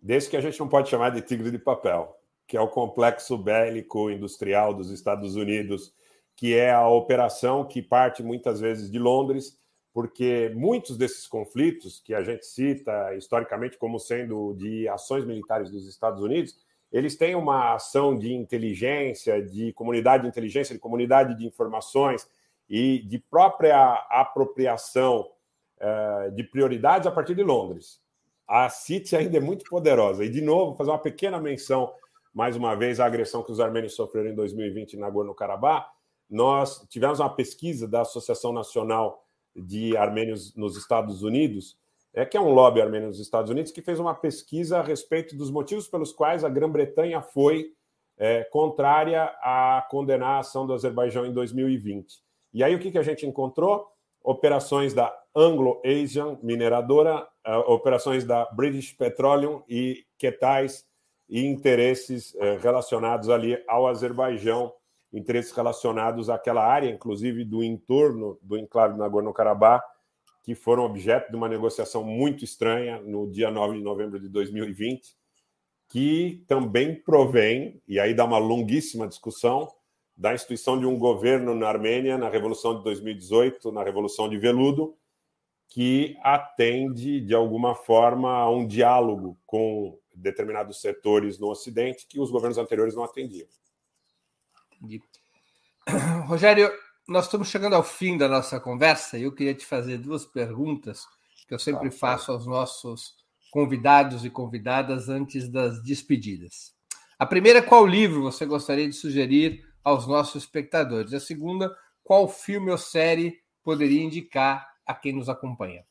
desse que a gente não pode chamar de tigre de papel, que é o complexo bélico industrial dos Estados Unidos, que é a operação que parte muitas vezes de Londres, porque muitos desses conflitos que a gente cita historicamente como sendo de ações militares dos Estados Unidos, eles têm uma ação de inteligência, de comunidade de inteligência, de comunidade de informações e de própria apropriação uh, de prioridades a partir de Londres. A City ainda é muito poderosa. E, de novo, fazer uma pequena menção, mais uma vez, à agressão que os armênios sofreram em 2020 na Nagorno-Karabakh. Nós tivemos uma pesquisa da Associação Nacional de Armênios nos Estados Unidos, é, que é um lobby armênio nos Estados Unidos, que fez uma pesquisa a respeito dos motivos pelos quais a Grã-Bretanha foi é, contrária a condenar a ação do Azerbaijão em 2020. E aí o que, que a gente encontrou? Operações da Anglo-Asian Mineradora, uh, operações da British Petroleum e quetais e interesses uh, relacionados ali ao Azerbaijão, interesses relacionados àquela área, inclusive do entorno do enclave Nagorno-Karabakh, que foram objeto de uma negociação muito estranha no dia 9 de novembro de 2020, que também provém, e aí dá uma longuíssima discussão, da instituição de um governo na Armênia na Revolução de 2018, na Revolução de Veludo, que atende, de alguma forma, a um diálogo com determinados setores no Ocidente que os governos anteriores não atendiam. Rogério, nós estamos chegando ao fim da nossa conversa e eu queria te fazer duas perguntas que eu sempre ah, faço aos nossos convidados e convidadas antes das despedidas. A primeira, qual livro você gostaria de sugerir aos nossos espectadores? A segunda, qual filme ou série poderia indicar a quem nos acompanha?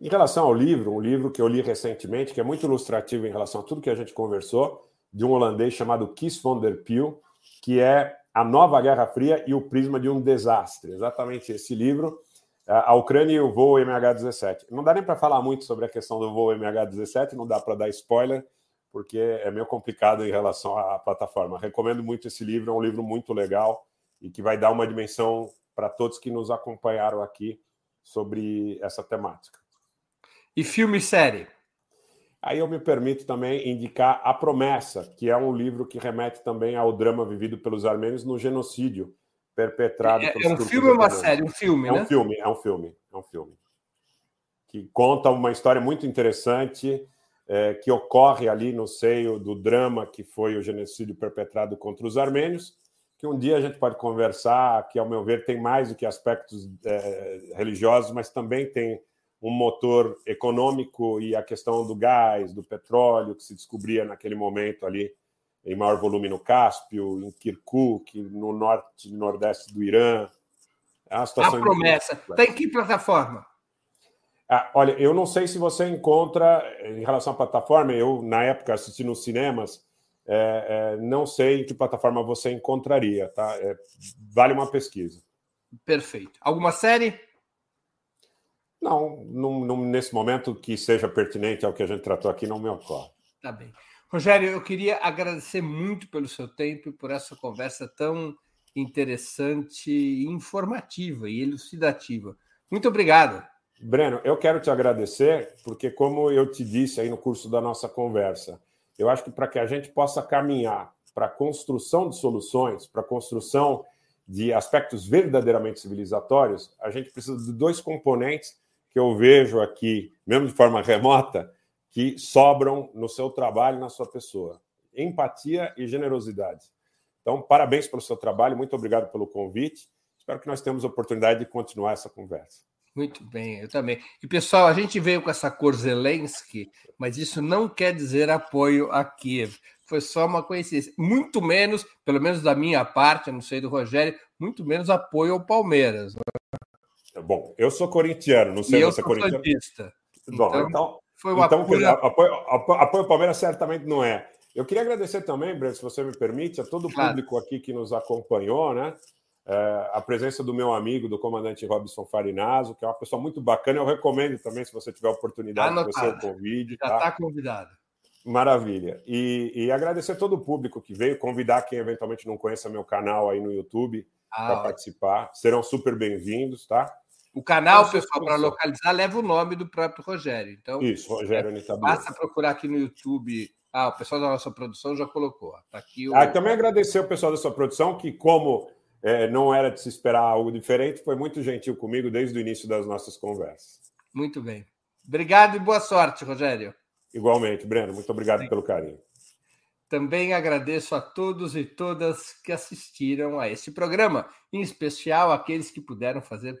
Em relação ao livro, um livro que eu li recentemente, que é muito ilustrativo em relação a tudo que a gente conversou, de um holandês chamado Kies van der Peel, que é A Nova Guerra Fria e o Prisma de um Desastre. Exatamente esse livro. A Ucrânia e o voo MH17. Não dá nem para falar muito sobre a questão do voo MH17, não dá para dar spoiler, porque é meio complicado em relação à plataforma. Recomendo muito esse livro, é um livro muito legal e que vai dar uma dimensão para todos que nos acompanharam aqui sobre essa temática. E filme e série? Aí eu me permito também indicar A Promessa, que é um livro que remete também ao drama vivido pelos armênios no genocídio perpetrado é, é um filme ou uma série? Um filme, é né? um filme, é um filme, é um filme que conta uma história muito interessante é, que ocorre ali no seio do drama que foi o genocídio perpetrado contra os armênios, que um dia a gente pode conversar, que ao meu ver tem mais do que aspectos é, religiosos, mas também tem um motor econômico e a questão do gás, do petróleo, que se descobria naquele momento ali em maior volume no Cáspio, em Kirkuk, no norte e nordeste do Irã. É situação. A promessa. Está em que plataforma? Ah, olha, eu não sei se você encontra, em relação à plataforma, eu, na época, assisti nos cinemas, é, é, não sei em que plataforma você encontraria, tá? É, vale uma pesquisa. Perfeito. Alguma série? Não, não, não, nesse momento que seja pertinente ao que a gente tratou aqui, não me ocorre. Tá bem. Rogério, eu queria agradecer muito pelo seu tempo e por essa conversa tão interessante, informativa e elucidativa. Muito obrigado. Breno, eu quero te agradecer, porque, como eu te disse aí no curso da nossa conversa, eu acho que para que a gente possa caminhar para a construção de soluções, para a construção de aspectos verdadeiramente civilizatórios, a gente precisa de dois componentes que eu vejo aqui, mesmo de forma remota, que sobram no seu trabalho, na sua pessoa: empatia e generosidade. Então, parabéns pelo seu trabalho, muito obrigado pelo convite. Espero que nós tenhamos a oportunidade de continuar essa conversa. Muito bem, eu também. E pessoal, a gente veio com essa cor Zelensky, mas isso não quer dizer apoio a Kiev. Foi só uma coincidência. Muito menos, pelo menos da minha parte, não sei do Rogério, muito menos apoio ao Palmeiras. Bom, eu sou corintiano, não sei e se você é corintiano. Santista. Bom, então, então, foi uma então pura... apoio, apoio, Palmeiras certamente não é. Eu queria agradecer também, Breno, se você me permite, a todo o claro. público aqui que nos acompanhou, né? É, a presença do meu amigo, do comandante Robson Farinazo, que é uma pessoa muito bacana. Eu recomendo também, se você tiver oportunidade, Anotado. você o convide. Já está tá convidado. Maravilha. E, e, agradecer todo o público que veio, convidar quem eventualmente não conheça meu canal aí no YouTube ah, para participar. Serão super bem-vindos, tá? O canal, pessoal, para localizar, leva o nome do próprio Rogério. Então, Isso, Rogério é, Basta procurar aqui no YouTube. Ah, o pessoal da nossa produção já colocou. Tá aqui o... ah, também agradecer o pessoal da sua produção, que, como é, não era de se esperar algo diferente, foi muito gentil comigo desde o início das nossas conversas. Muito bem. Obrigado e boa sorte, Rogério. Igualmente, Breno. Muito obrigado Sim. pelo carinho. Também agradeço a todos e todas que assistiram a este programa, em especial aqueles que puderam fazer